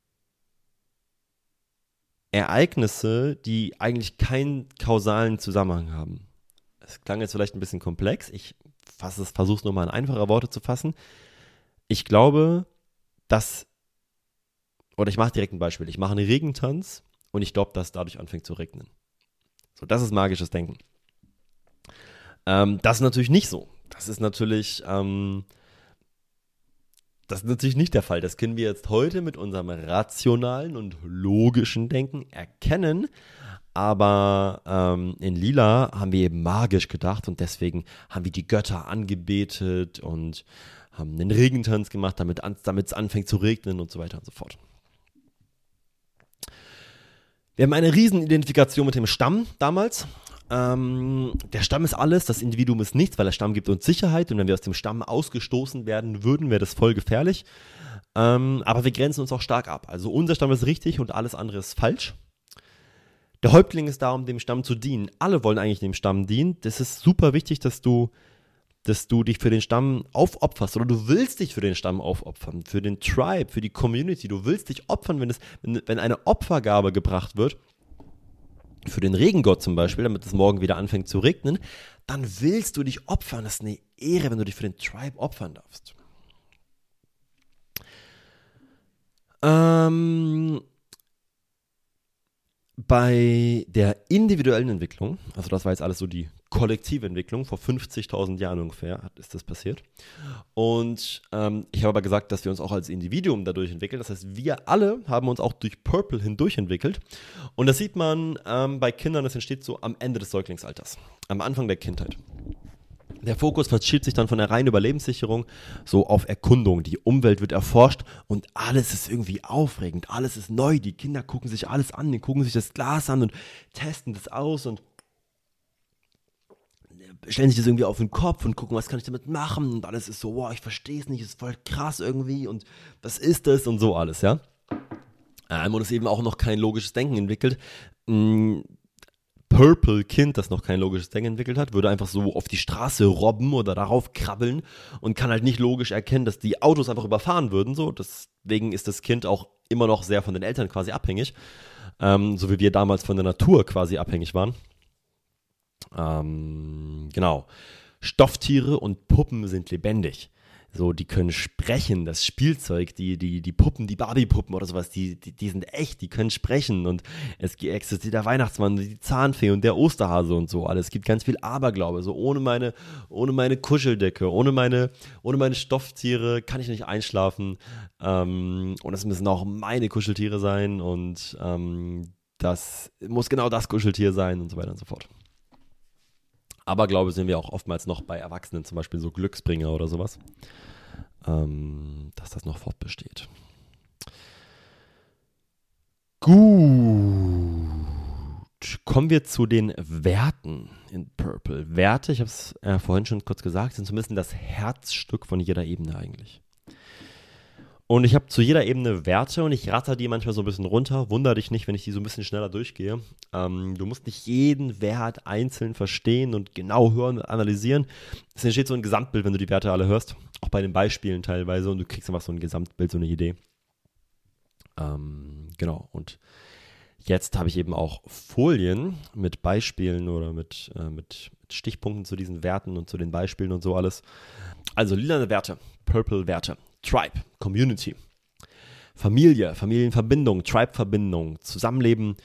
Ereignisse, die eigentlich keinen kausalen Zusammenhang haben. Es klang jetzt vielleicht ein bisschen komplex. Ich versuche es nochmal in einfache Worte zu fassen. Ich glaube, dass oder ich mache direkt ein Beispiel. Ich mache einen Regentanz und ich glaube, dass dadurch anfängt zu regnen. So, das ist magisches Denken. Ähm, das ist natürlich nicht so. Das ist natürlich, ähm, das ist natürlich nicht der Fall. Das können wir jetzt heute mit unserem rationalen und logischen Denken erkennen. Aber ähm, in Lila haben wir eben magisch gedacht und deswegen haben wir die Götter angebetet und haben einen Regentanz gemacht, damit es anfängt zu regnen und so weiter und so fort. Wir haben eine Riesenidentifikation mit dem Stamm damals. Ähm, der Stamm ist alles, das Individuum ist nichts, weil der Stamm gibt uns Sicherheit und wenn wir aus dem Stamm ausgestoßen werden würden, wäre das voll gefährlich. Ähm, aber wir grenzen uns auch stark ab. Also unser Stamm ist richtig und alles andere ist falsch. Der Häuptling ist da, um dem Stamm zu dienen. Alle wollen eigentlich dem Stamm dienen. Das ist super wichtig, dass du dass du dich für den Stamm aufopferst oder du willst dich für den Stamm aufopfern, für den Tribe, für die Community. Du willst dich opfern, wenn, es, wenn, eine Opfergabe gebracht wird, für den Regengott zum Beispiel, damit es morgen wieder anfängt zu regnen, dann willst du dich opfern. Das ist eine Ehre, wenn du dich für den Tribe opfern darfst. Ähm, bei der individuellen Entwicklung, also das war jetzt alles so die kollektive Entwicklung, vor 50.000 Jahren ungefähr ist das passiert. Und ähm, ich habe aber gesagt, dass wir uns auch als Individuum dadurch entwickeln. Das heißt, wir alle haben uns auch durch Purple hindurch entwickelt. Und das sieht man ähm, bei Kindern, das entsteht so am Ende des Säuglingsalters, am Anfang der Kindheit. Der Fokus verschiebt sich dann von der reinen Überlebenssicherung so auf Erkundung. Die Umwelt wird erforscht und alles ist irgendwie aufregend, alles ist neu. Die Kinder gucken sich alles an, die gucken sich das Glas an und testen das aus und stellen sich das irgendwie auf den Kopf und gucken, was kann ich damit machen und alles ist so, wow, ich verstehe es nicht, ist voll krass irgendwie und was ist das und so alles, ja. Ähm, und es eben auch noch kein logisches Denken entwickelt. Mm, Purple Kind, das noch kein logisches Denken entwickelt hat, würde einfach so auf die Straße robben oder darauf krabbeln und kann halt nicht logisch erkennen, dass die Autos einfach überfahren würden. So, deswegen ist das Kind auch immer noch sehr von den Eltern quasi abhängig, ähm, so wie wir damals von der Natur quasi abhängig waren. Ähm, genau. Stofftiere und Puppen sind lebendig. So, die können sprechen, das Spielzeug, die, die, die Puppen, die Barbie-Puppen oder sowas, die, die, die sind echt, die können sprechen und es existiert der Weihnachtsmann, die Zahnfee und der Osterhase und so alles. Es gibt ganz viel Aberglaube. So ohne meine, ohne meine Kuscheldecke, ohne meine, ohne meine Stofftiere kann ich nicht einschlafen. Ähm, und es müssen auch meine Kuscheltiere sein und ähm, das muss genau das Kuscheltier sein und so weiter und so fort. Aberglaube sehen wir auch oftmals noch bei Erwachsenen, zum Beispiel so Glücksbringer oder sowas, ähm, dass das noch fortbesteht. Gut. Kommen wir zu den Werten in Purple. Werte, ich habe es äh, vorhin schon kurz gesagt, sind zumindest das Herzstück von jeder Ebene eigentlich. Und ich habe zu jeder Ebene Werte und ich ratter die manchmal so ein bisschen runter. Wunder dich nicht, wenn ich die so ein bisschen schneller durchgehe. Ähm, du musst nicht jeden Wert einzeln verstehen und genau hören und analysieren. Es entsteht so ein Gesamtbild, wenn du die Werte alle hörst. Auch bei den Beispielen teilweise. Und du kriegst einfach so ein Gesamtbild, so eine Idee. Ähm, genau. Und jetzt habe ich eben auch Folien mit Beispielen oder mit, äh, mit, Stichpunkten zu diesen Werten und zu den Beispielen und so alles. Also lilane Werte, Purple Werte. Tribe, Community. Familie, Familienverbindung, Tribe-Verbindung, Zusammenleben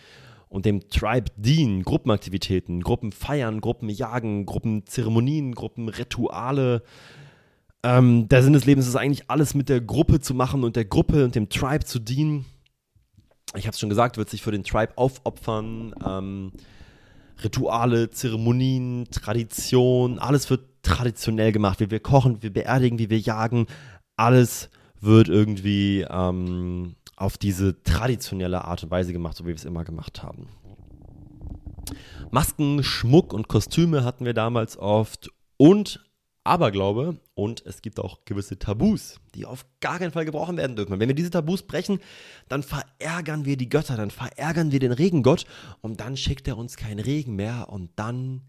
und dem Tribe dienen, Gruppenaktivitäten, Gruppenfeiern, Gruppenjagen, Gruppenzeremonien, Gruppenrituale. Ähm, der Sinn des Lebens ist eigentlich alles mit der Gruppe zu machen und der Gruppe und dem Tribe zu dienen. Ich habe es schon gesagt, wird sich für den Tribe aufopfern. Ähm, Rituale, Zeremonien, Tradition, alles wird traditionell gemacht, wie wir kochen, wie wir beerdigen, wie wir jagen, alles wird irgendwie ähm, auf diese traditionelle Art und Weise gemacht, so wie wir es immer gemacht haben. Masken, Schmuck und Kostüme hatten wir damals oft und Aberglaube und es gibt auch gewisse Tabus, die auf gar keinen Fall gebrochen werden dürfen. Wenn wir diese Tabus brechen, dann verärgern wir die Götter, dann verärgern wir den Regengott und dann schickt er uns keinen Regen mehr und dann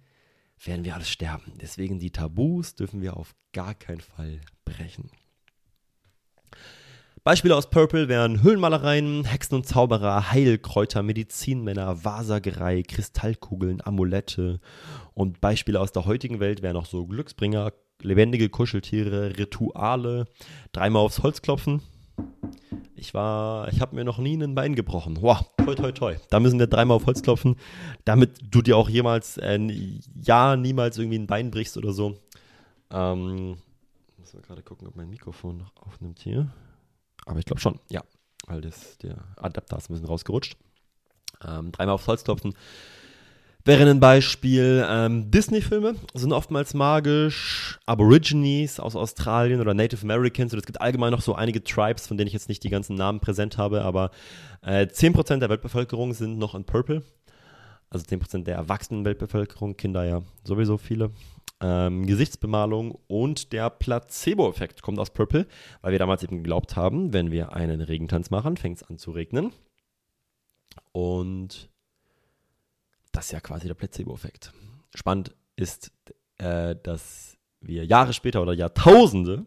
werden wir alles sterben. Deswegen die Tabus dürfen wir auf gar keinen Fall brechen. Beispiele aus Purple wären Höhlenmalereien, Hexen und Zauberer, Heilkräuter, Medizinmänner, Wahrsagerei, Kristallkugeln, Amulette. Und Beispiele aus der heutigen Welt wären auch so Glücksbringer, lebendige Kuscheltiere, Rituale, dreimal aufs Holz klopfen. Ich war, ich habe mir noch nie ein Bein gebrochen. Boah, toi, toi, toi. Da müssen wir dreimal auf Holz klopfen, damit du dir auch jemals, äh, ja, niemals irgendwie ein Bein brichst oder so. Ähm, muss mal gerade gucken, ob mein Mikrofon noch aufnimmt hier. Aber ich glaube schon, ja. Weil das, der Adapter ist ein bisschen rausgerutscht. Ähm, dreimal aufs Holz klopfen. Wäre ein Beispiel, ähm, Disney-Filme sind oftmals magisch, Aborigines aus Australien oder Native Americans und es gibt allgemein noch so einige Tribes, von denen ich jetzt nicht die ganzen Namen präsent habe, aber äh, 10% der Weltbevölkerung sind noch in Purple. Also 10% der erwachsenen Weltbevölkerung, Kinder ja sowieso viele ähm, Gesichtsbemalung und der Placebo-Effekt kommt aus Purple, weil wir damals eben geglaubt haben, wenn wir einen Regentanz machen, fängt es an zu regnen. Und das ist ja quasi der Placebo-Effekt. Spannend ist, äh, dass wir Jahre später oder Jahrtausende,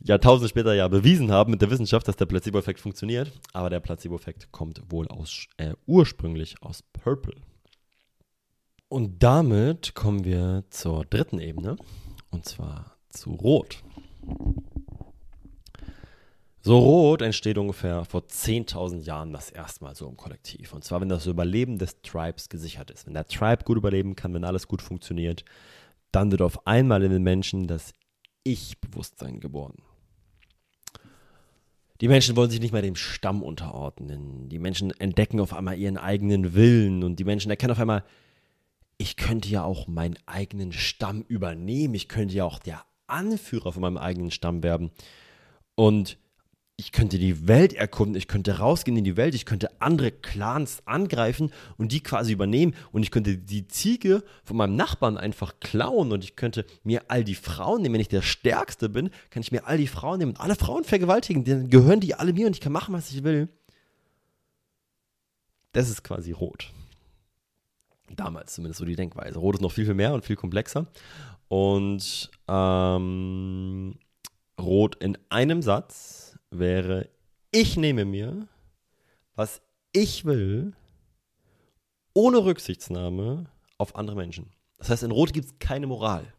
Jahrtausende später ja bewiesen haben mit der Wissenschaft, dass der Placebo-Effekt funktioniert. Aber der Placebo-Effekt kommt wohl aus, äh, ursprünglich aus Purple. Und damit kommen wir zur dritten Ebene, und zwar zu Rot. So Rot entsteht ungefähr vor 10.000 Jahren das erste Mal so im Kollektiv. Und zwar, wenn das Überleben des Tribes gesichert ist. Wenn der Tribe gut überleben kann, wenn alles gut funktioniert, dann wird auf einmal in den Menschen das Ich-Bewusstsein geboren. Die Menschen wollen sich nicht mehr dem Stamm unterordnen. Die Menschen entdecken auf einmal ihren eigenen Willen und die Menschen erkennen auf einmal, ich könnte ja auch meinen eigenen Stamm übernehmen. Ich könnte ja auch der Anführer von meinem eigenen Stamm werden. Und ich könnte die Welt erkunden, ich könnte rausgehen in die Welt, ich könnte andere Clans angreifen und die quasi übernehmen und ich könnte die Ziege von meinem Nachbarn einfach klauen und ich könnte mir all die Frauen nehmen, wenn ich der Stärkste bin, kann ich mir all die Frauen nehmen und alle Frauen vergewaltigen, dann gehören die alle mir und ich kann machen, was ich will. Das ist quasi rot. Damals zumindest so die Denkweise. Rot ist noch viel, viel mehr und viel komplexer. Und ähm, Rot in einem Satz wäre, ich nehme mir, was ich will, ohne Rücksichtsnahme auf andere Menschen. Das heißt, in Rot gibt es keine Moral.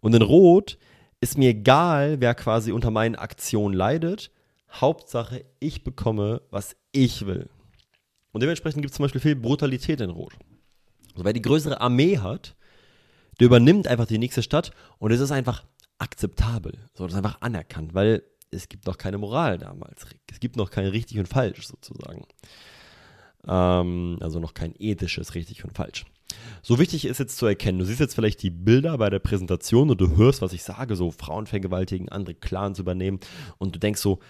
Und in Rot ist mir egal, wer quasi unter meinen Aktionen leidet. Hauptsache, ich bekomme, was ich will. Und dementsprechend gibt es zum Beispiel viel Brutalität in Rot. Also wer die größere Armee hat, der übernimmt einfach die nächste Stadt und es ist einfach akzeptabel. So, das ist einfach anerkannt, weil es gibt noch keine Moral damals. Es gibt noch kein richtig und falsch sozusagen. Ähm, also noch kein ethisches richtig und falsch. So wichtig ist jetzt zu erkennen, du siehst jetzt vielleicht die Bilder bei der Präsentation und du hörst, was ich sage, so Frauen vergewaltigen, andere Clans übernehmen und du denkst so,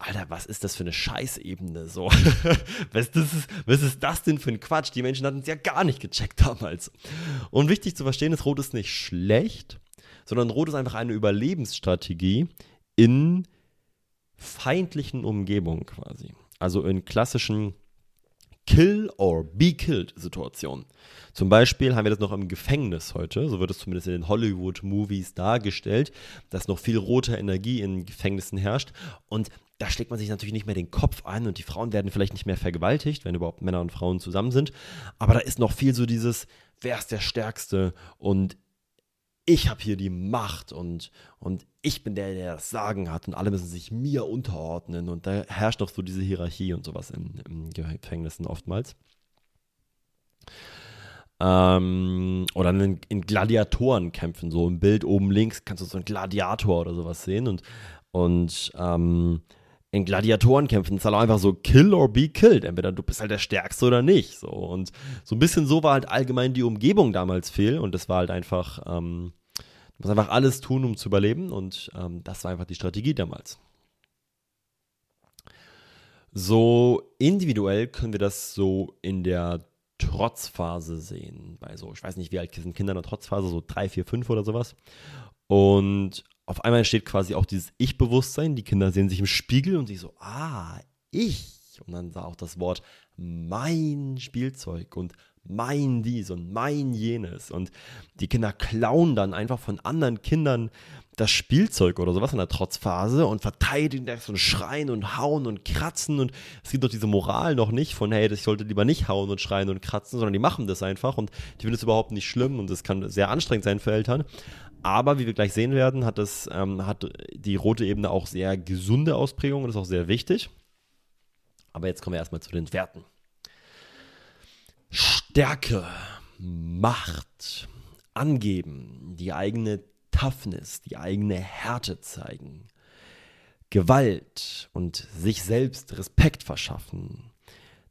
Alter, was ist das für eine Scheißebene? So, was, das ist, was ist das denn für ein Quatsch? Die Menschen hatten es ja gar nicht gecheckt damals. Und wichtig zu verstehen ist, Rot ist nicht schlecht, sondern Rot ist einfach eine Überlebensstrategie in feindlichen Umgebungen quasi. Also in klassischen Kill or be killed Situation. Zum Beispiel haben wir das noch im Gefängnis heute, so wird es zumindest in den Hollywood-Movies dargestellt, dass noch viel rote Energie in Gefängnissen herrscht und da schlägt man sich natürlich nicht mehr den Kopf ein und die Frauen werden vielleicht nicht mehr vergewaltigt, wenn überhaupt Männer und Frauen zusammen sind, aber da ist noch viel so dieses, wer ist der Stärkste? Und ich habe hier die Macht und, und ich bin der, der das Sagen hat und alle müssen sich mir unterordnen. Und da herrscht noch so diese Hierarchie und sowas in, in Gefängnissen oftmals. Ähm, oder in, in Gladiatorenkämpfen, so im Bild oben links kannst du so einen Gladiator oder sowas sehen und, und ähm, in Gladiatorenkämpfen ist halt einfach so kill or be killed. Entweder du bist halt der Stärkste oder nicht. So. Und so ein bisschen so war halt allgemein die Umgebung damals fehl und das war halt einfach, ähm, du musst einfach alles tun, um zu überleben und ähm, das war einfach die Strategie damals. So individuell können wir das so in der Trotzphase sehen. Bei so, ich weiß nicht, wie alt sind Kinder in der Trotzphase, so drei, vier, fünf oder sowas. Und auf einmal entsteht quasi auch dieses Ich-Bewusstsein. Die Kinder sehen sich im Spiegel und sie so, ah, ich. Und dann sah auch das Wort mein Spielzeug und mein dies und mein jenes. Und die Kinder klauen dann einfach von anderen Kindern das Spielzeug oder sowas in der Trotzphase und verteidigen das und schreien und hauen und kratzen. Und es gibt doch diese Moral noch nicht von, hey, ich sollte lieber nicht hauen und schreien und kratzen, sondern die machen das einfach und die finden es überhaupt nicht schlimm und es kann sehr anstrengend sein für Eltern. Aber wie wir gleich sehen werden, hat, das, ähm, hat die rote Ebene auch sehr gesunde Ausprägungen, das ist auch sehr wichtig. Aber jetzt kommen wir erstmal zu den Werten. Stärke, Macht, angeben, die eigene Toughness, die eigene Härte zeigen, Gewalt und sich selbst Respekt verschaffen,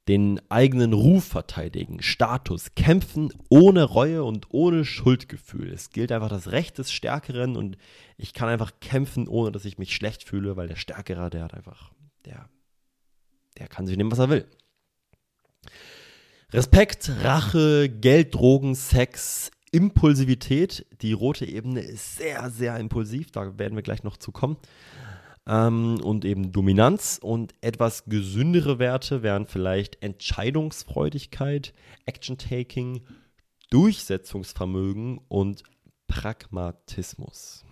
den eigenen Ruf verteidigen, Status, kämpfen ohne Reue und ohne Schuldgefühl. Es gilt einfach das Recht des Stärkeren und ich kann einfach kämpfen, ohne dass ich mich schlecht fühle, weil der Stärkere, der hat einfach, der, der kann sich nehmen, was er will. Respekt, Rache, Geld, Drogen, Sex, Impulsivität. Die rote Ebene ist sehr, sehr impulsiv, da werden wir gleich noch zu kommen ähm, und eben Dominanz. Und etwas gesündere Werte wären vielleicht Entscheidungsfreudigkeit, Action-Taking, Durchsetzungsvermögen und Pragmatismus.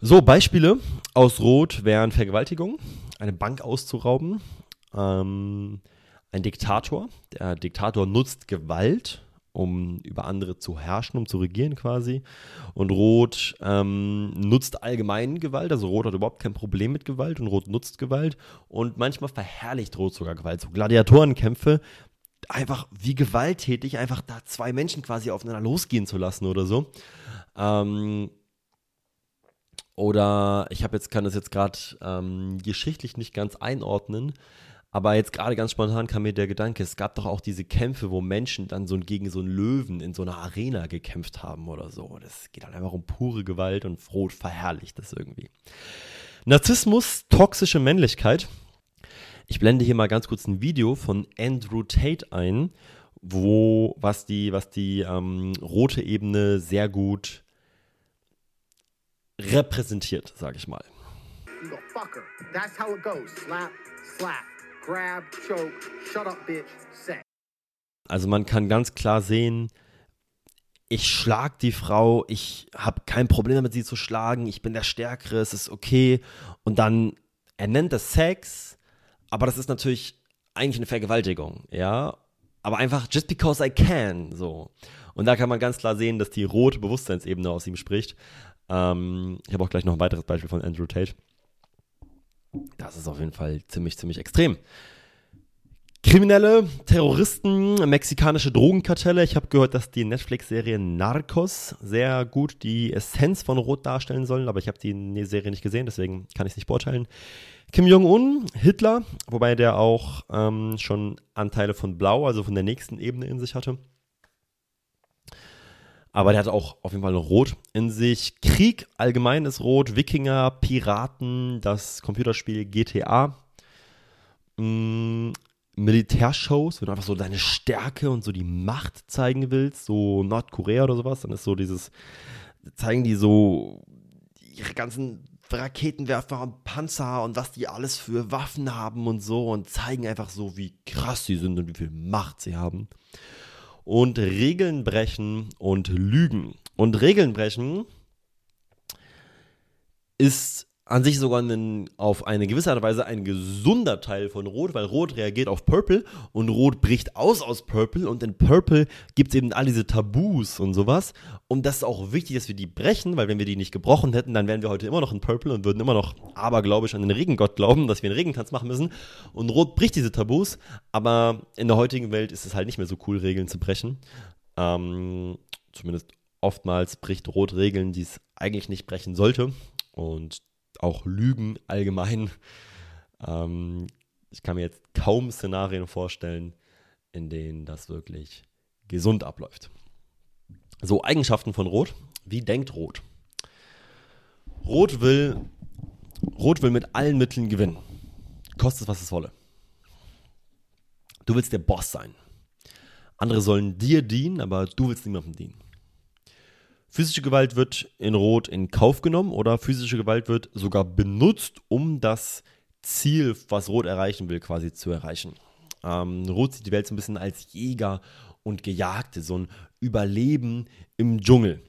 So, Beispiele aus Rot wären Vergewaltigung, eine Bank auszurauben, ähm, ein Diktator. Der Diktator nutzt Gewalt um über andere zu herrschen, um zu regieren quasi. Und Rot ähm, nutzt allgemein Gewalt, also Rot hat überhaupt kein Problem mit Gewalt und Rot nutzt Gewalt und manchmal verherrlicht Rot sogar Gewalt. So Gladiatorenkämpfe, einfach wie gewalttätig, einfach da zwei Menschen quasi aufeinander losgehen zu lassen oder so. Ähm, oder ich habe jetzt, kann das jetzt gerade ähm, geschichtlich nicht ganz einordnen, aber jetzt gerade ganz spontan kam mir der Gedanke, es gab doch auch diese Kämpfe, wo Menschen dann so gegen so einen Löwen in so einer Arena gekämpft haben oder so. Das geht halt einfach um pure Gewalt und Rot verherrlicht das irgendwie. Narzissmus, toxische Männlichkeit. Ich blende hier mal ganz kurz ein Video von Andrew Tate ein, wo was die, was die ähm, rote Ebene sehr gut repräsentiert, sage ich mal. You go fucker. That's how it goes. Slap, slap grab, choke, shut up, bitch, sex. Also man kann ganz klar sehen, ich schlag die Frau, ich habe kein Problem damit, sie zu schlagen, ich bin der Stärkere, es ist okay. Und dann, er nennt das Sex, aber das ist natürlich eigentlich eine Vergewaltigung, ja. aber einfach just because I can, so. Und da kann man ganz klar sehen, dass die rote Bewusstseinsebene aus ihm spricht. Ähm, ich habe auch gleich noch ein weiteres Beispiel von Andrew Tate. Das ist auf jeden Fall ziemlich, ziemlich extrem. Kriminelle, Terroristen, mexikanische Drogenkartelle. Ich habe gehört, dass die Netflix-Serie Narcos sehr gut die Essenz von Rot darstellen soll, aber ich habe die Serie nicht gesehen, deswegen kann ich es nicht beurteilen. Kim Jong-un, Hitler, wobei der auch ähm, schon Anteile von Blau, also von der nächsten Ebene in sich hatte. Aber der hat auch auf jeden Fall Rot in sich. Krieg allgemein ist Rot, Wikinger, Piraten, das Computerspiel GTA. Mm, Militärshows, wenn du einfach so deine Stärke und so die Macht zeigen willst, so Nordkorea oder sowas, dann ist so dieses, zeigen die so ihre ganzen Raketenwerfer und Panzer und was die alles für Waffen haben und so und zeigen einfach so, wie krass sie sind und wie viel Macht sie haben. Und Regeln brechen und lügen. Und Regeln brechen ist an sich sogar ein, auf eine gewisse Art und Weise ein gesunder Teil von Rot, weil Rot reagiert auf Purple und Rot bricht aus aus Purple und in Purple gibt es eben all diese Tabus und sowas. Und das ist auch wichtig, dass wir die brechen, weil wenn wir die nicht gebrochen hätten, dann wären wir heute immer noch in Purple und würden immer noch abergläubisch an den Regengott glauben, dass wir einen Regentanz machen müssen. Und Rot bricht diese Tabus, aber in der heutigen Welt ist es halt nicht mehr so cool, Regeln zu brechen. Ähm, zumindest oftmals bricht Rot Regeln, die es eigentlich nicht brechen sollte. Und auch Lügen allgemein. Ähm, ich kann mir jetzt kaum Szenarien vorstellen, in denen das wirklich gesund abläuft. So, Eigenschaften von Rot. Wie denkt Rot? Rot will, Rot will mit allen Mitteln gewinnen. Kostet es, was es wolle. Du willst der Boss sein. Andere sollen dir dienen, aber du willst niemandem dienen. Physische Gewalt wird in Rot in Kauf genommen oder physische Gewalt wird sogar benutzt, um das Ziel, was Rot erreichen will, quasi zu erreichen. Ähm, Rot sieht die Welt so ein bisschen als Jäger und Gejagte, so ein Überleben im Dschungel.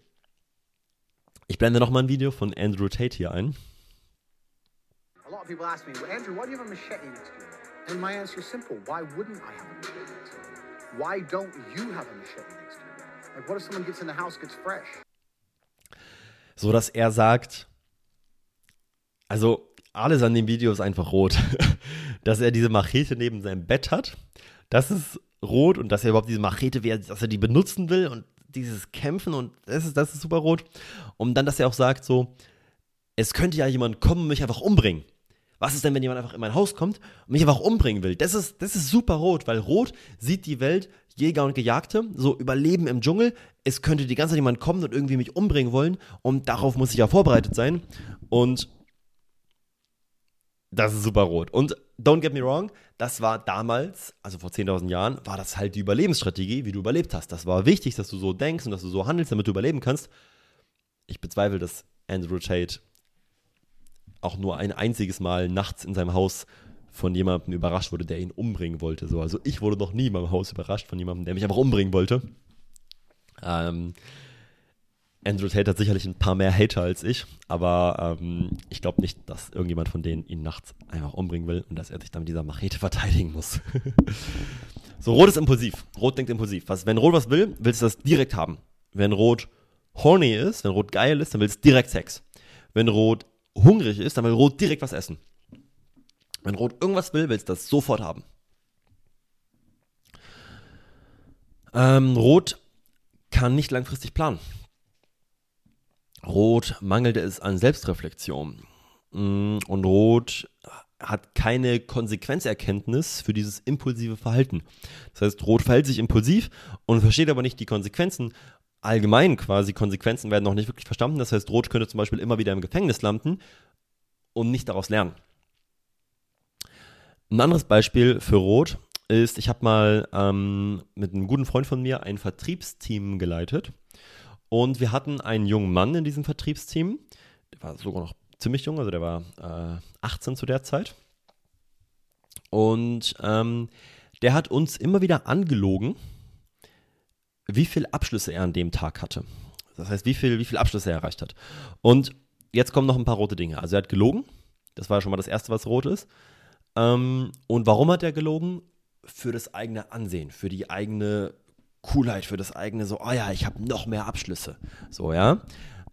Ich blende nochmal ein Video von Andrew Tate hier ein. A lot of people ask me, Andrew, why do you have a machete next to you? And my answer is simple. Why wouldn't I have a machete next to you? Why don't you have a machete next to you? Like, what if someone gets in the house, gets fresh? So dass er sagt, also alles an dem Video ist einfach rot. dass er diese Machete neben seinem Bett hat, das ist rot und dass er überhaupt diese Machete, dass er die benutzen will und dieses Kämpfen und das ist, das ist super rot. Und dann, dass er auch sagt so, es könnte ja jemand kommen und mich einfach umbringen. Was ist denn, wenn jemand einfach in mein Haus kommt und mich einfach umbringen will? Das ist, das ist super rot, weil rot sieht die Welt, Jäger und Gejagte, so überleben im Dschungel. Es könnte die ganze Zeit jemand kommen und irgendwie mich umbringen wollen und darauf muss ich ja vorbereitet sein. Und das ist super rot. Und don't get me wrong, das war damals, also vor 10.000 Jahren, war das halt die Überlebensstrategie, wie du überlebt hast. Das war wichtig, dass du so denkst und dass du so handelst, damit du überleben kannst. Ich bezweifle, dass Andrew Tate auch nur ein einziges Mal nachts in seinem Haus von jemandem überrascht wurde, der ihn umbringen wollte. So, also ich wurde noch nie in meinem Haus überrascht von jemandem, der mich einfach umbringen wollte. Ähm, Andrew Tate hat sicherlich ein paar mehr Hater als ich, aber ähm, ich glaube nicht, dass irgendjemand von denen ihn nachts einfach umbringen will und dass er sich dann mit dieser Machete verteidigen muss. so, Rot ist impulsiv. Rot denkt impulsiv. Was, wenn Rot was will, willst du das direkt haben. Wenn Rot horny ist, wenn Rot geil ist, dann willst du direkt Sex. Wenn Rot hungrig ist, dann will Rot direkt was essen. Wenn Rot irgendwas will, willst du das sofort haben. Ähm, Rot kann nicht langfristig planen. Rot mangelte es an Selbstreflexion. Mm, und Rot hat keine Konsequenzerkenntnis für dieses impulsive Verhalten. Das heißt, Rot verhält sich impulsiv und versteht aber nicht die Konsequenzen allgemein quasi Konsequenzen werden noch nicht wirklich verstanden. Das heißt, Rot könnte zum Beispiel immer wieder im Gefängnis landen und nicht daraus lernen. Ein anderes Beispiel für Rot ist, ich habe mal ähm, mit einem guten Freund von mir ein Vertriebsteam geleitet und wir hatten einen jungen Mann in diesem Vertriebsteam, der war sogar noch ziemlich jung, also der war äh, 18 zu der Zeit. Und ähm, der hat uns immer wieder angelogen, wie viele Abschlüsse er an dem Tag hatte. Das heißt, wie viele wie viel Abschlüsse er erreicht hat. Und jetzt kommen noch ein paar rote Dinge. Also er hat gelogen. Das war schon mal das Erste, was rot ist. Ähm, und warum hat er gelogen? für das eigene Ansehen, für die eigene Coolheit, für das eigene so, oh ja, ich habe noch mehr Abschlüsse. So, ja.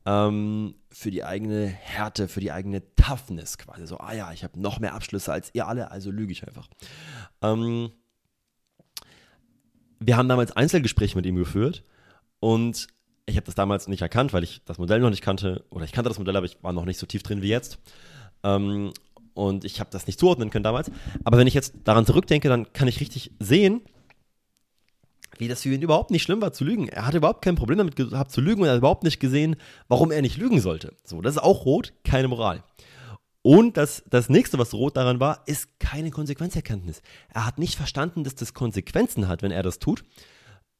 Ähm, für die eigene Härte, für die eigene Toughness quasi. So, ah ja, ich habe noch mehr Abschlüsse als ihr alle, also lüge ich einfach. Ähm, wir haben damals Einzelgespräche mit ihm geführt und ich habe das damals nicht erkannt, weil ich das Modell noch nicht kannte. Oder ich kannte das Modell, aber ich war noch nicht so tief drin wie jetzt. Ähm, und ich habe das nicht zuordnen können damals. Aber wenn ich jetzt daran zurückdenke, dann kann ich richtig sehen, wie das für ihn überhaupt nicht schlimm war zu lügen. Er hatte überhaupt kein Problem damit gehabt zu lügen und er hat überhaupt nicht gesehen, warum er nicht lügen sollte. So, das ist auch rot, keine Moral. Und das, das nächste, was rot daran war, ist keine Konsequenzerkenntnis. Er hat nicht verstanden, dass das Konsequenzen hat, wenn er das tut.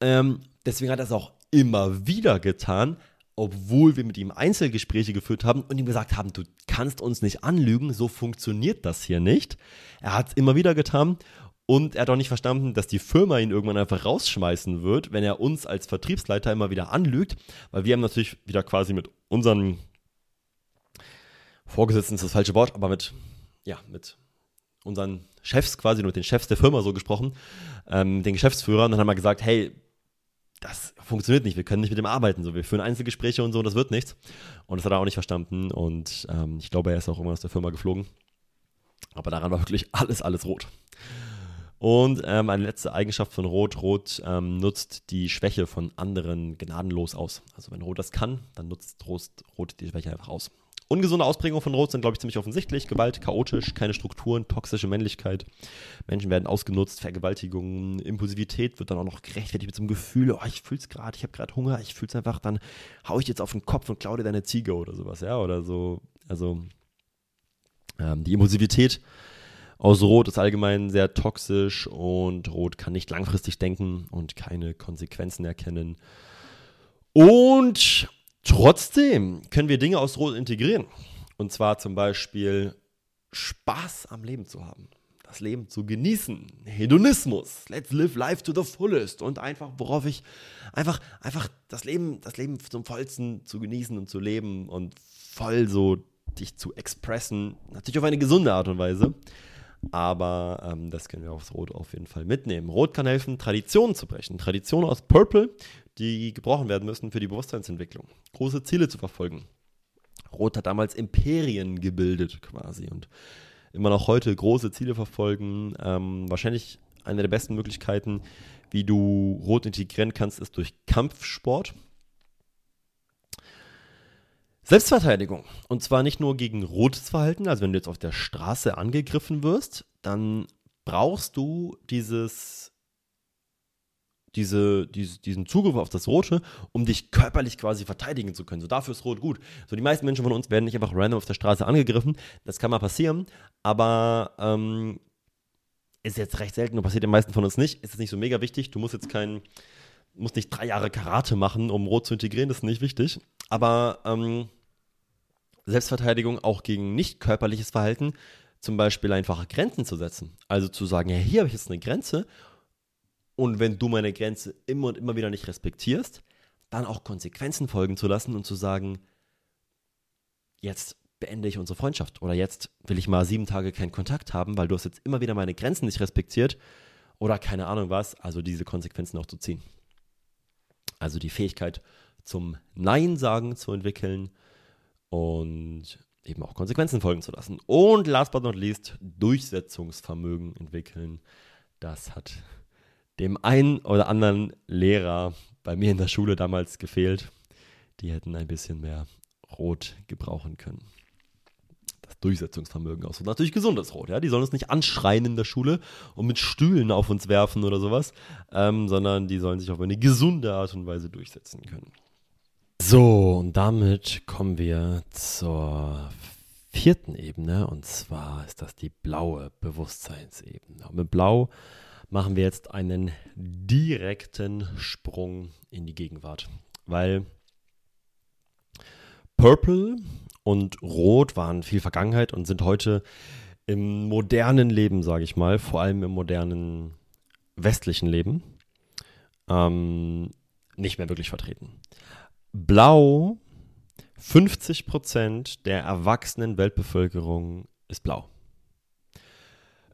Ähm, deswegen hat er es auch immer wieder getan, obwohl wir mit ihm Einzelgespräche geführt haben und ihm gesagt haben, du kannst uns nicht anlügen, so funktioniert das hier nicht. Er hat es immer wieder getan und er hat auch nicht verstanden, dass die Firma ihn irgendwann einfach rausschmeißen wird, wenn er uns als Vertriebsleiter immer wieder anlügt, weil wir haben natürlich wieder quasi mit unseren Vorgesetzten ist das falsche Wort, aber mit, ja, mit unseren Chefs quasi, mit den Chefs der Firma so gesprochen, ähm, den Geschäftsführern, und dann haben wir gesagt, hey, das funktioniert nicht, wir können nicht mit dem arbeiten, so, wir führen Einzelgespräche und so, das wird nichts. Und das hat er auch nicht verstanden und ähm, ich glaube, er ist auch irgendwann aus der Firma geflogen. Aber daran war wirklich alles, alles rot. Und ähm, eine letzte Eigenschaft von Rot, Rot ähm, nutzt die Schwäche von anderen gnadenlos aus. Also wenn Rot das kann, dann nutzt Rot, Rot die Schwäche einfach aus. Ungesunde Ausprägungen von Rot sind, glaube ich, ziemlich offensichtlich. Gewalt, chaotisch, keine Strukturen, toxische Männlichkeit. Menschen werden ausgenutzt, Vergewaltigungen, Impulsivität wird dann auch noch gerechtfertigt mit so einem Gefühl, oh, ich fühl's gerade, ich habe gerade Hunger, ich fühl's einfach, dann hau ich jetzt auf den Kopf und klaue dir deine Ziege oder sowas, ja, oder so. Also ähm, die Impulsivität aus Rot ist allgemein sehr toxisch und Rot kann nicht langfristig denken und keine Konsequenzen erkennen. Und Trotzdem können wir Dinge aus Rot integrieren. Und zwar zum Beispiel Spaß am Leben zu haben. Das Leben zu genießen. Hedonismus. Let's live life to the fullest. Und einfach, worauf ich einfach, einfach das Leben, das Leben zum vollsten zu genießen und zu leben und voll so dich zu expressen. Natürlich auf eine gesunde Art und Weise. Aber ähm, das können wir aufs Rot auf jeden Fall mitnehmen. Rot kann helfen, Traditionen zu brechen. Traditionen aus Purple, die gebrochen werden müssen für die Bewusstseinsentwicklung. Große Ziele zu verfolgen. Rot hat damals Imperien gebildet quasi und immer noch heute große Ziele verfolgen. Ähm, wahrscheinlich eine der besten Möglichkeiten, wie du Rot integrieren kannst, ist durch Kampfsport. Selbstverteidigung. Und zwar nicht nur gegen rotes Verhalten, also wenn du jetzt auf der Straße angegriffen wirst, dann brauchst du dieses, diese, diese, diesen Zugriff auf das Rote, um dich körperlich quasi verteidigen zu können. So dafür ist Rot gut. So die meisten Menschen von uns werden nicht einfach random auf der Straße angegriffen. Das kann mal passieren, aber ähm, ist jetzt recht selten und passiert den meisten von uns nicht. Ist jetzt nicht so mega wichtig. Du musst jetzt kein, musst nicht drei Jahre Karate machen, um Rot zu integrieren. Das ist nicht wichtig. Aber ähm, Selbstverteidigung auch gegen nicht körperliches Verhalten, zum Beispiel einfache Grenzen zu setzen. Also zu sagen, ja, hier habe ich jetzt eine Grenze und wenn du meine Grenze immer und immer wieder nicht respektierst, dann auch Konsequenzen folgen zu lassen und zu sagen, jetzt beende ich unsere Freundschaft oder jetzt will ich mal sieben Tage keinen Kontakt haben, weil du hast jetzt immer wieder meine Grenzen nicht respektiert oder keine Ahnung was, also diese Konsequenzen auch zu ziehen. Also die Fähigkeit zum Nein sagen zu entwickeln und eben auch Konsequenzen folgen zu lassen. Und last but not least, Durchsetzungsvermögen entwickeln. Das hat dem einen oder anderen Lehrer bei mir in der Schule damals gefehlt. Die hätten ein bisschen mehr Rot gebrauchen können. Das Durchsetzungsvermögen aus. Und natürlich gesundes Rot. Ja? Die sollen uns nicht anschreien in der Schule und mit Stühlen auf uns werfen oder sowas, ähm, sondern die sollen sich auf eine gesunde Art und Weise durchsetzen können. So, und damit kommen wir zur vierten Ebene und zwar ist das die blaue Bewusstseinsebene. Und mit Blau machen wir jetzt einen direkten Sprung in die Gegenwart, weil Purple und Rot waren viel Vergangenheit und sind heute im modernen Leben, sage ich mal, vor allem im modernen westlichen Leben, ähm, nicht mehr wirklich vertreten. Blau, 50% der erwachsenen Weltbevölkerung ist blau.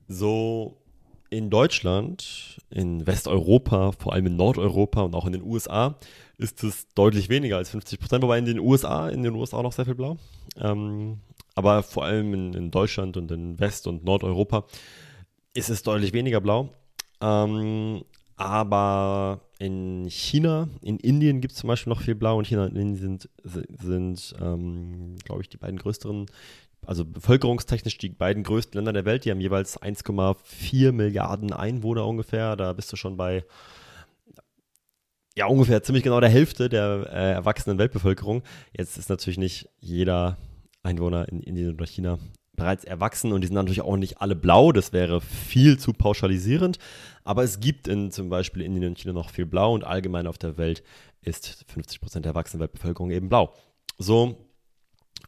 So in Deutschland, in Westeuropa, vor allem in Nordeuropa und auch in den USA ist es deutlich weniger als 50 Prozent, wobei in den USA, in den USA noch sehr viel blau. Ähm, aber vor allem in, in, Deutschland und in West- und Nordeuropa ist es deutlich weniger blau. Ähm, aber in China, in Indien gibt es zum Beispiel noch viel Blau und China und Indien sind, sind ähm, glaube ich, die beiden größeren, also bevölkerungstechnisch die beiden größten Länder der Welt. Die haben jeweils 1,4 Milliarden Einwohner ungefähr. Da bist du schon bei ja, ungefähr ziemlich genau der Hälfte der äh, erwachsenen Weltbevölkerung. Jetzt ist natürlich nicht jeder Einwohner in Indien oder China bereits erwachsen und die sind natürlich auch nicht alle blau, das wäre viel zu pauschalisierend, aber es gibt in zum Beispiel Indien und China noch viel blau und allgemein auf der Welt ist 50% der erwachsenen Weltbevölkerung eben blau. So,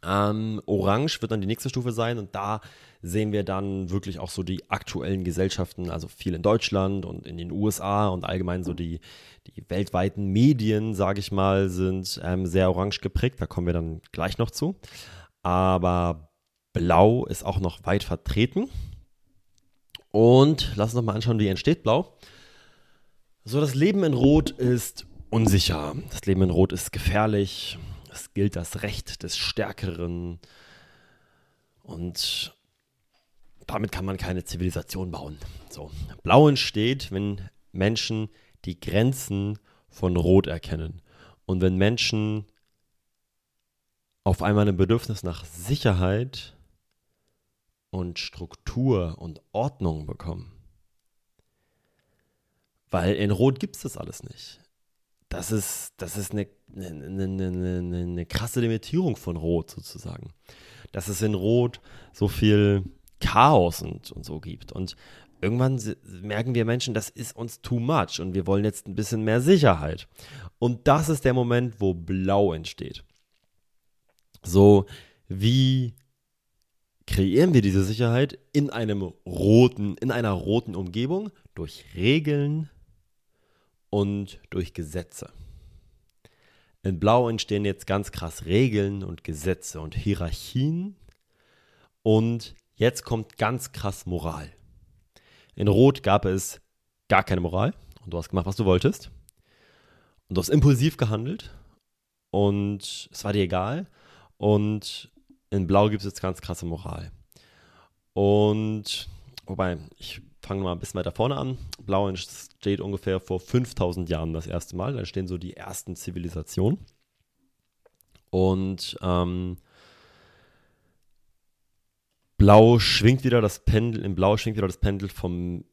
ähm, Orange wird dann die nächste Stufe sein und da sehen wir dann wirklich auch so die aktuellen Gesellschaften, also viel in Deutschland und in den USA und allgemein so die, die weltweiten Medien, sage ich mal, sind ähm, sehr orange geprägt. Da kommen wir dann gleich noch zu. Aber Blau ist auch noch weit vertreten. Und lass uns noch mal anschauen, wie entsteht Blau. So, das Leben in Rot ist unsicher. Das Leben in Rot ist gefährlich. Es gilt das Recht des Stärkeren. Und damit kann man keine Zivilisation bauen. So, Blau entsteht, wenn Menschen die Grenzen von Rot erkennen. Und wenn Menschen auf einmal ein Bedürfnis nach Sicherheit und Struktur und Ordnung bekommen. Weil in Rot gibt es das alles nicht. Das ist, das ist eine, eine, eine, eine, krasse Limitierung von Rot sozusagen. Dass es in Rot so viel Chaos und, und so gibt. Und irgendwann merken wir Menschen, das ist uns too much und wir wollen jetzt ein bisschen mehr Sicherheit. Und das ist der Moment, wo Blau entsteht. So, wie kreieren wir diese Sicherheit in einem roten, in einer roten Umgebung durch Regeln und durch Gesetze. In Blau entstehen jetzt ganz krass Regeln und Gesetze und Hierarchien und jetzt kommt ganz krass Moral. In Rot gab es gar keine Moral und du hast gemacht, was du wolltest. Und du hast impulsiv gehandelt und es war dir egal. Und in Blau gibt es jetzt ganz krasse Moral. Und wobei, ich fange mal ein bisschen weiter vorne an. Blau entsteht ungefähr vor 5000 Jahren das erste Mal. Da entstehen so die ersten Zivilisationen. Und ähm, Blau schwingt wieder das Pendel, in Blau schwingt wieder das Pendel vom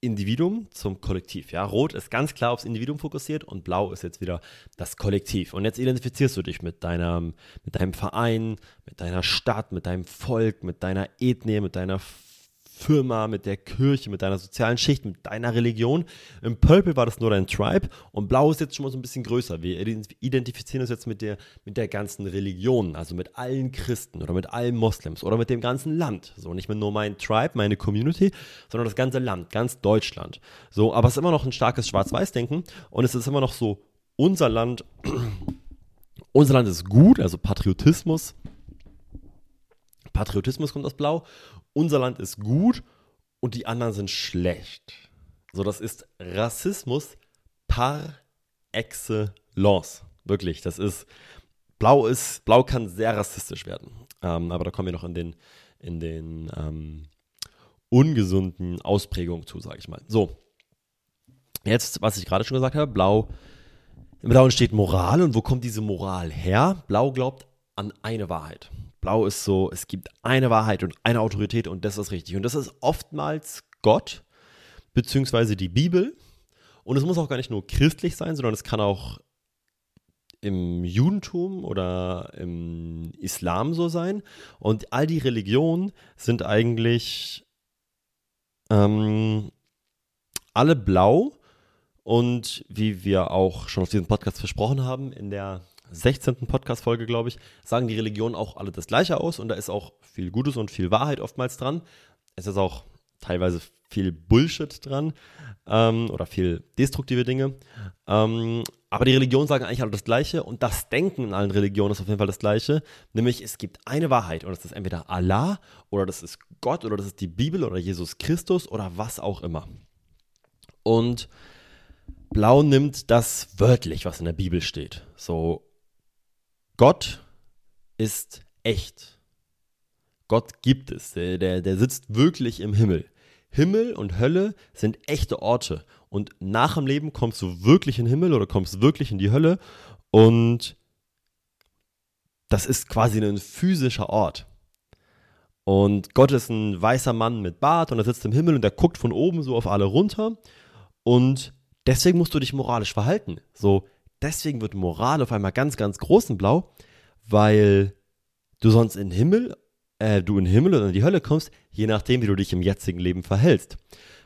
Individuum zum Kollektiv. Ja, Rot ist ganz klar aufs Individuum fokussiert und Blau ist jetzt wieder das Kollektiv. Und jetzt identifizierst du dich mit deinem, mit deinem Verein, mit deiner Stadt, mit deinem Volk, mit deiner Ethnie, mit deiner Firma, mit der Kirche, mit deiner sozialen Schicht, mit deiner Religion. Im Purple war das nur dein Tribe und Blau ist jetzt schon mal so ein bisschen größer. Wir identifizieren uns jetzt mit der, mit der ganzen Religion, also mit allen Christen oder mit allen Moslems oder mit dem ganzen Land. So, nicht mehr nur mein Tribe, meine Community, sondern das ganze Land, ganz Deutschland. So, aber es ist immer noch ein starkes Schwarz-Weiß-Denken und es ist immer noch so, unser Land, unser Land ist gut, also Patriotismus. Patriotismus kommt aus Blau unser Land ist gut und die anderen sind schlecht. So, das ist Rassismus par excellence. Wirklich, das ist, blau ist, blau kann sehr rassistisch werden. Ähm, aber da kommen wir noch in den, in den ähm, ungesunden Ausprägungen zu, sage ich mal. So, jetzt, was ich gerade schon gesagt habe, blau, im Blauen steht Moral und wo kommt diese Moral her? Blau glaubt an eine Wahrheit. Blau ist so, es gibt eine Wahrheit und eine Autorität und das ist richtig. Und das ist oftmals Gott, beziehungsweise die Bibel. Und es muss auch gar nicht nur christlich sein, sondern es kann auch im Judentum oder im Islam so sein. Und all die Religionen sind eigentlich ähm, alle blau. Und wie wir auch schon auf diesem Podcast versprochen haben, in der 16. Podcast-Folge, glaube ich, sagen die Religionen auch alle das Gleiche aus und da ist auch viel Gutes und viel Wahrheit oftmals dran. Es ist auch teilweise viel Bullshit dran ähm, oder viel destruktive Dinge. Ähm, aber die Religionen sagen eigentlich alle das Gleiche und das Denken in allen Religionen ist auf jeden Fall das Gleiche. Nämlich es gibt eine Wahrheit und das ist entweder Allah oder das ist Gott oder das ist die Bibel oder Jesus Christus oder was auch immer. Und Blau nimmt das wörtlich, was in der Bibel steht. So, Gott ist echt. Gott gibt es. Der, der, der sitzt wirklich im Himmel. Himmel und Hölle sind echte Orte. Und nach dem Leben kommst du wirklich in den Himmel oder kommst wirklich in die Hölle. Und das ist quasi ein physischer Ort. Und Gott ist ein weißer Mann mit Bart und er sitzt im Himmel und er guckt von oben so auf alle runter. Und deswegen musst du dich moralisch verhalten. So, deswegen wird Moral auf einmal ganz, ganz groß in Blau, weil du sonst in den Himmel äh, du in Himmel oder in die Hölle kommst, je nachdem, wie du dich im jetzigen Leben verhältst.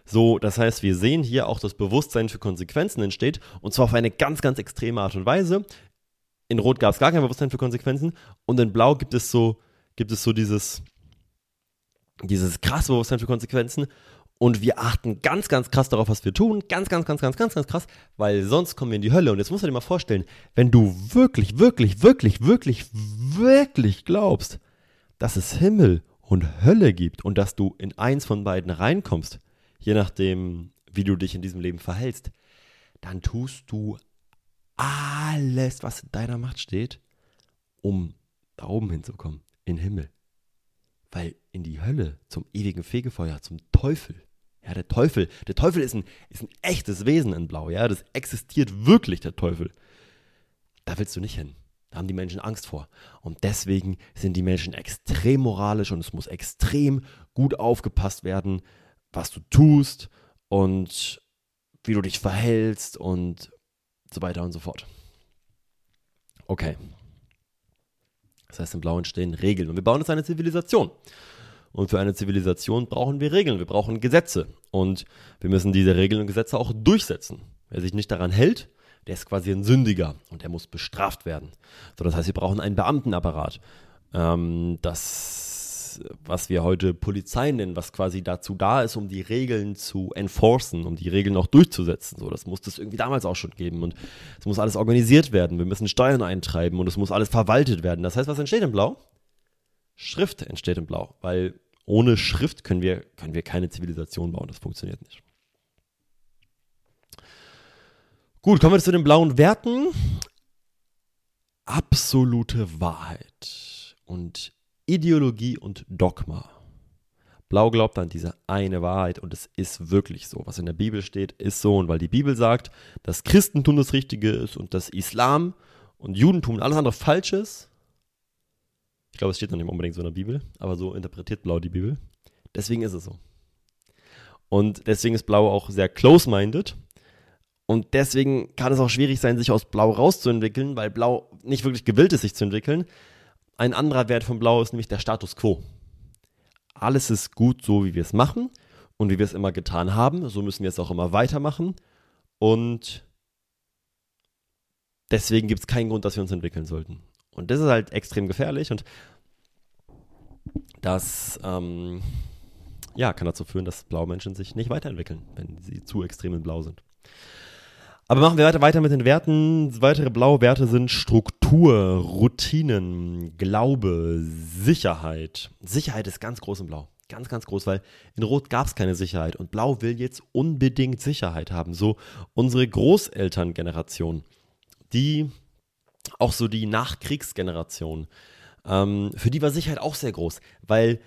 So, das heißt, wir sehen hier auch das Bewusstsein für Konsequenzen entsteht und zwar auf eine ganz, ganz extreme Art und Weise. In Rot gab es gar kein Bewusstsein für Konsequenzen und in Blau gibt es so, gibt es so dieses, dieses krasse Bewusstsein für Konsequenzen und wir achten ganz, ganz krass darauf, was wir tun. Ganz, ganz, ganz, ganz, ganz, ganz krass, weil sonst kommen wir in die Hölle. Und jetzt musst du dir mal vorstellen, wenn du wirklich, wirklich, wirklich, wirklich, wirklich glaubst, dass es Himmel und Hölle gibt und dass du in eins von beiden reinkommst, je nachdem, wie du dich in diesem Leben verhältst, dann tust du alles, was in deiner Macht steht, um da oben hinzukommen, in den Himmel. Weil in die Hölle, zum ewigen Fegefeuer, zum Teufel, ja, der Teufel, der Teufel ist ein, ist ein echtes Wesen in Blau, ja, das existiert wirklich, der Teufel. Da willst du nicht hin. Da haben die Menschen Angst vor. Und deswegen sind die Menschen extrem moralisch und es muss extrem gut aufgepasst werden, was du tust und wie du dich verhältst und so weiter und so fort. Okay. Das heißt, im Blau entstehen Regeln. Und wir bauen jetzt eine Zivilisation. Und für eine Zivilisation brauchen wir Regeln, wir brauchen Gesetze. Und wir müssen diese Regeln und Gesetze auch durchsetzen. Wer sich nicht daran hält, der ist quasi ein Sündiger und der muss bestraft werden. So, das heißt, wir brauchen einen Beamtenapparat. Ähm, das, was wir heute Polizei nennen, was quasi dazu da ist, um die Regeln zu enforcen, um die Regeln auch durchzusetzen. So, das muss es irgendwie damals auch schon geben. Und es muss alles organisiert werden. Wir müssen Steuern eintreiben und es muss alles verwaltet werden. Das heißt, was entsteht in Blau? Schrift entsteht in Blau, weil ohne Schrift können wir, können wir keine Zivilisation bauen. Das funktioniert nicht. Gut, kommen wir zu den blauen Werten. Absolute Wahrheit und Ideologie und Dogma. Blau glaubt an diese eine Wahrheit und es ist wirklich so. Was in der Bibel steht, ist so. Und weil die Bibel sagt, dass Christentum das Richtige ist und dass Islam und Judentum und alles andere falsch ist, ich glaube, es steht noch nicht unbedingt so in der Bibel, aber so interpretiert Blau die Bibel. Deswegen ist es so. Und deswegen ist Blau auch sehr close-minded und deswegen kann es auch schwierig sein, sich aus Blau rauszuentwickeln, weil Blau nicht wirklich gewillt ist, sich zu entwickeln. Ein anderer Wert von Blau ist nämlich der Status quo. Alles ist gut so, wie wir es machen und wie wir es immer getan haben. So müssen wir es auch immer weitermachen. Und deswegen gibt es keinen Grund, dass wir uns entwickeln sollten. Und das ist halt extrem gefährlich und das ähm, ja, kann dazu führen, dass blaue Menschen sich nicht weiterentwickeln, wenn sie zu extrem in Blau sind. Aber machen wir weiter, weiter mit den Werten. Weitere blaue Werte sind Struktur, Routinen, Glaube, Sicherheit. Sicherheit ist ganz groß in Blau. Ganz, ganz groß, weil in Rot gab es keine Sicherheit und Blau will jetzt unbedingt Sicherheit haben. So unsere Großelterngeneration, die auch so die Nachkriegsgeneration, ähm, für die war Sicherheit auch sehr groß, weil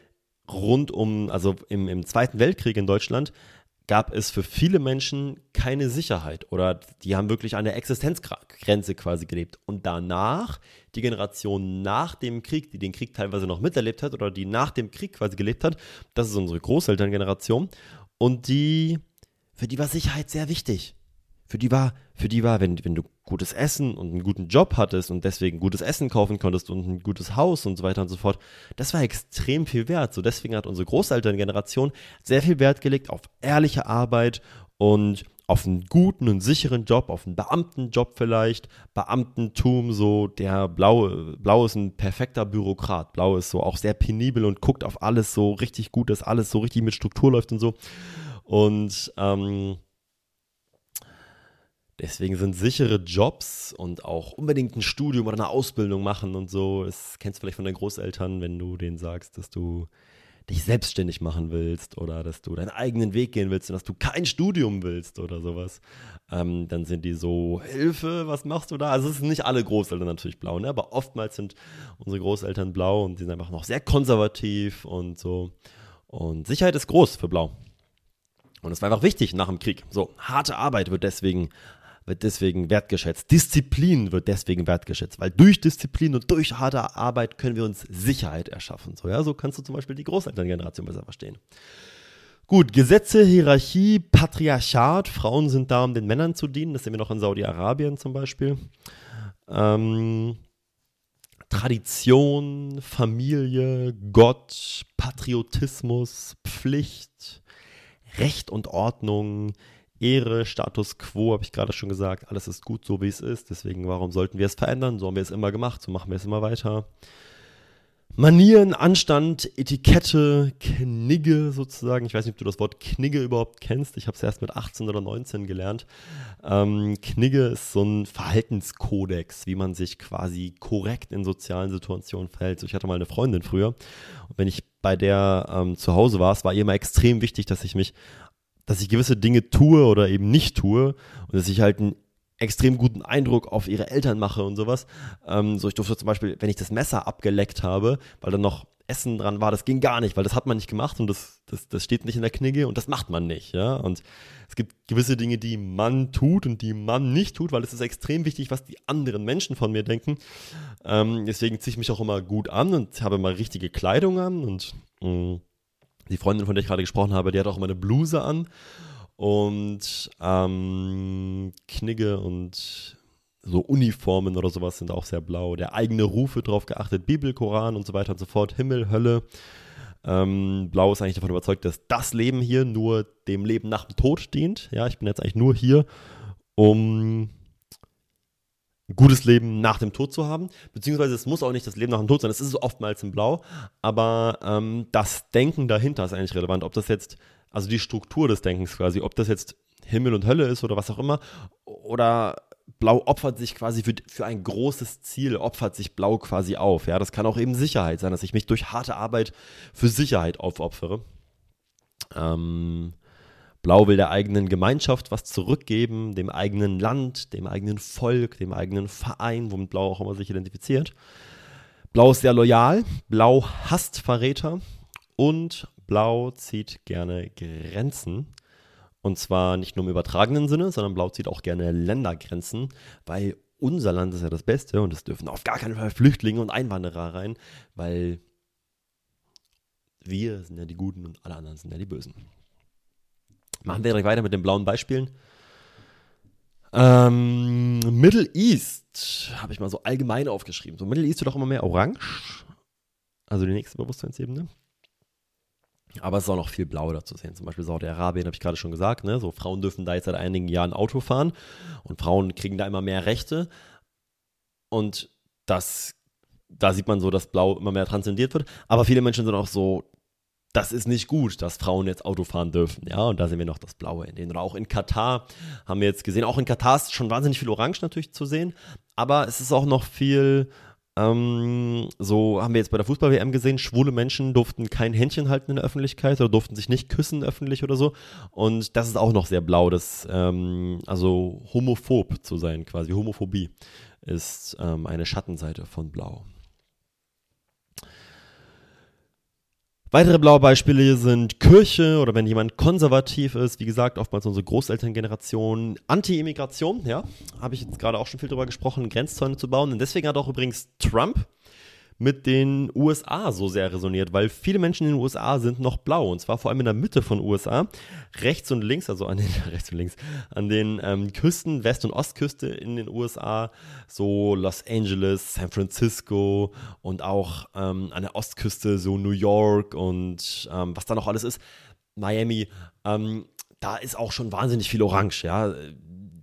rund um, also im, im Zweiten Weltkrieg in Deutschland, gab es für viele Menschen keine Sicherheit oder die haben wirklich an der Existenzgrenze quasi gelebt. Und danach, die Generation nach dem Krieg, die den Krieg teilweise noch miterlebt hat oder die nach dem Krieg quasi gelebt hat, das ist unsere Großelterngeneration. Und die, für die war Sicherheit sehr wichtig. Für die war, für die war, wenn, wenn du gutes Essen und einen guten Job hattest und deswegen gutes Essen kaufen konntest und ein gutes Haus und so weiter und so fort, das war extrem viel wert. So deswegen hat unsere Großelterngeneration sehr viel Wert gelegt auf ehrliche Arbeit und auf einen guten und sicheren Job, auf einen Beamtenjob vielleicht, Beamtentum, so der Blau, Blau ist ein perfekter Bürokrat. Blau ist so auch sehr penibel und guckt auf alles so richtig gut, dass alles so richtig mit Struktur läuft und so. Und ähm, deswegen sind sichere Jobs und auch unbedingt ein Studium oder eine Ausbildung machen und so, das kennst du vielleicht von deinen Großeltern, wenn du denen sagst, dass du dich selbstständig machen willst oder dass du deinen eigenen Weg gehen willst und dass du kein Studium willst oder sowas, ähm, dann sind die so, Hilfe, was machst du da? Also es sind nicht alle Großeltern natürlich blau, ne? aber oftmals sind unsere Großeltern blau und die sind einfach noch sehr konservativ und so. Und Sicherheit ist groß für blau. Und es war einfach wichtig nach dem Krieg. So, harte Arbeit wird deswegen wird deswegen wertgeschätzt. Disziplin wird deswegen wertgeschätzt, weil durch Disziplin und durch harte Arbeit können wir uns Sicherheit erschaffen. So, ja, so kannst du zum Beispiel die Großelterngeneration besser verstehen. Gut, Gesetze, Hierarchie, Patriarchat. Frauen sind da, um den Männern zu dienen. Das sehen wir noch in Saudi-Arabien zum Beispiel. Ähm, Tradition, Familie, Gott, Patriotismus, Pflicht, Recht und Ordnung, Ehre, Status quo, habe ich gerade schon gesagt, alles ist gut so, wie es ist. Deswegen, warum sollten wir es verändern? So haben wir es immer gemacht, so machen wir es immer weiter. Manieren, Anstand, Etikette, Knigge sozusagen. Ich weiß nicht, ob du das Wort Knigge überhaupt kennst. Ich habe es erst mit 18 oder 19 gelernt. Ähm, Knigge ist so ein Verhaltenskodex, wie man sich quasi korrekt in sozialen Situationen verhält. So, ich hatte mal eine Freundin früher und wenn ich bei der ähm, zu Hause war, es war ihr immer extrem wichtig, dass ich mich dass ich gewisse Dinge tue oder eben nicht tue und dass ich halt einen extrem guten Eindruck auf ihre Eltern mache und sowas. Ähm, so, ich durfte zum Beispiel, wenn ich das Messer abgeleckt habe, weil dann noch Essen dran war, das ging gar nicht, weil das hat man nicht gemacht und das, das, das steht nicht in der Knigge und das macht man nicht, ja. Und es gibt gewisse Dinge, die man tut und die man nicht tut, weil es ist extrem wichtig, was die anderen Menschen von mir denken. Ähm, deswegen ziehe ich mich auch immer gut an und habe mal richtige Kleidung an und mh, mm, die Freundin, von der ich gerade gesprochen habe, die hat auch immer eine Bluse an und ähm, Knigge und so Uniformen oder sowas sind auch sehr blau. Der eigene Ruf wird drauf geachtet, Bibel, Koran und so weiter und so fort, Himmel, Hölle. Ähm, Blau ist eigentlich davon überzeugt, dass das Leben hier nur dem Leben nach dem Tod dient. Ja, ich bin jetzt eigentlich nur hier, um gutes Leben nach dem Tod zu haben. Beziehungsweise es muss auch nicht das Leben nach dem Tod sein, es ist oftmals in Blau, aber ähm, das Denken dahinter ist eigentlich relevant. Ob das jetzt, also die Struktur des Denkens quasi, ob das jetzt Himmel und Hölle ist oder was auch immer, oder Blau opfert sich quasi für, für ein großes Ziel, opfert sich Blau quasi auf. Ja, das kann auch eben Sicherheit sein, dass ich mich durch harte Arbeit für Sicherheit aufopfere. Ähm, Blau will der eigenen Gemeinschaft was zurückgeben, dem eigenen Land, dem eigenen Volk, dem eigenen Verein, womit Blau auch immer sich identifiziert. Blau ist sehr loyal, Blau hasst Verräter und Blau zieht gerne Grenzen. Und zwar nicht nur im übertragenen Sinne, sondern Blau zieht auch gerne Ländergrenzen, weil unser Land ist ja das Beste und es dürfen auf gar keinen Fall Flüchtlinge und Einwanderer rein, weil wir sind ja die Guten und alle anderen sind ja die Bösen. Machen wir direkt weiter mit den blauen Beispielen. Ähm, Middle East habe ich mal so allgemein aufgeschrieben. So Middle East wird auch immer mehr orange. Also die nächste Bewusstseinsebene. Aber es ist auch noch viel Blau dazu sehen. Zum Beispiel Saudi-Arabien, habe ich gerade schon gesagt. Ne? So Frauen dürfen da jetzt seit einigen Jahren Auto fahren und Frauen kriegen da immer mehr Rechte. Und das, da sieht man so, dass Blau immer mehr transzendiert wird. Aber viele Menschen sind auch so, das ist nicht gut, dass Frauen jetzt Auto fahren dürfen. Ja, und da sehen wir noch das Blaue in denen. Oder auch in Katar haben wir jetzt gesehen. Auch in Katar ist schon wahnsinnig viel Orange natürlich zu sehen. Aber es ist auch noch viel, ähm, so haben wir jetzt bei der Fußball-WM gesehen, schwule Menschen durften kein Händchen halten in der Öffentlichkeit oder durften sich nicht küssen öffentlich oder so. Und das ist auch noch sehr blau, das, ähm, also homophob zu sein quasi. Homophobie ist ähm, eine Schattenseite von Blau. Weitere blaue Beispiele sind Kirche oder wenn jemand konservativ ist, wie gesagt, oftmals unsere Großelterngeneration, Anti-Immigration, ja, habe ich jetzt gerade auch schon viel drüber gesprochen, Grenzzäune zu bauen. Und deswegen hat auch übrigens Trump mit den USA so sehr resoniert, weil viele Menschen in den USA sind noch blau und zwar vor allem in der Mitte von USA, rechts und links, also an den rechts und links, an den ähm, Küsten, West- und Ostküste in den USA, so Los Angeles, San Francisco und auch ähm, an der Ostküste so New York und ähm, was da noch alles ist, Miami. Ähm, da ist auch schon wahnsinnig viel Orange, ja.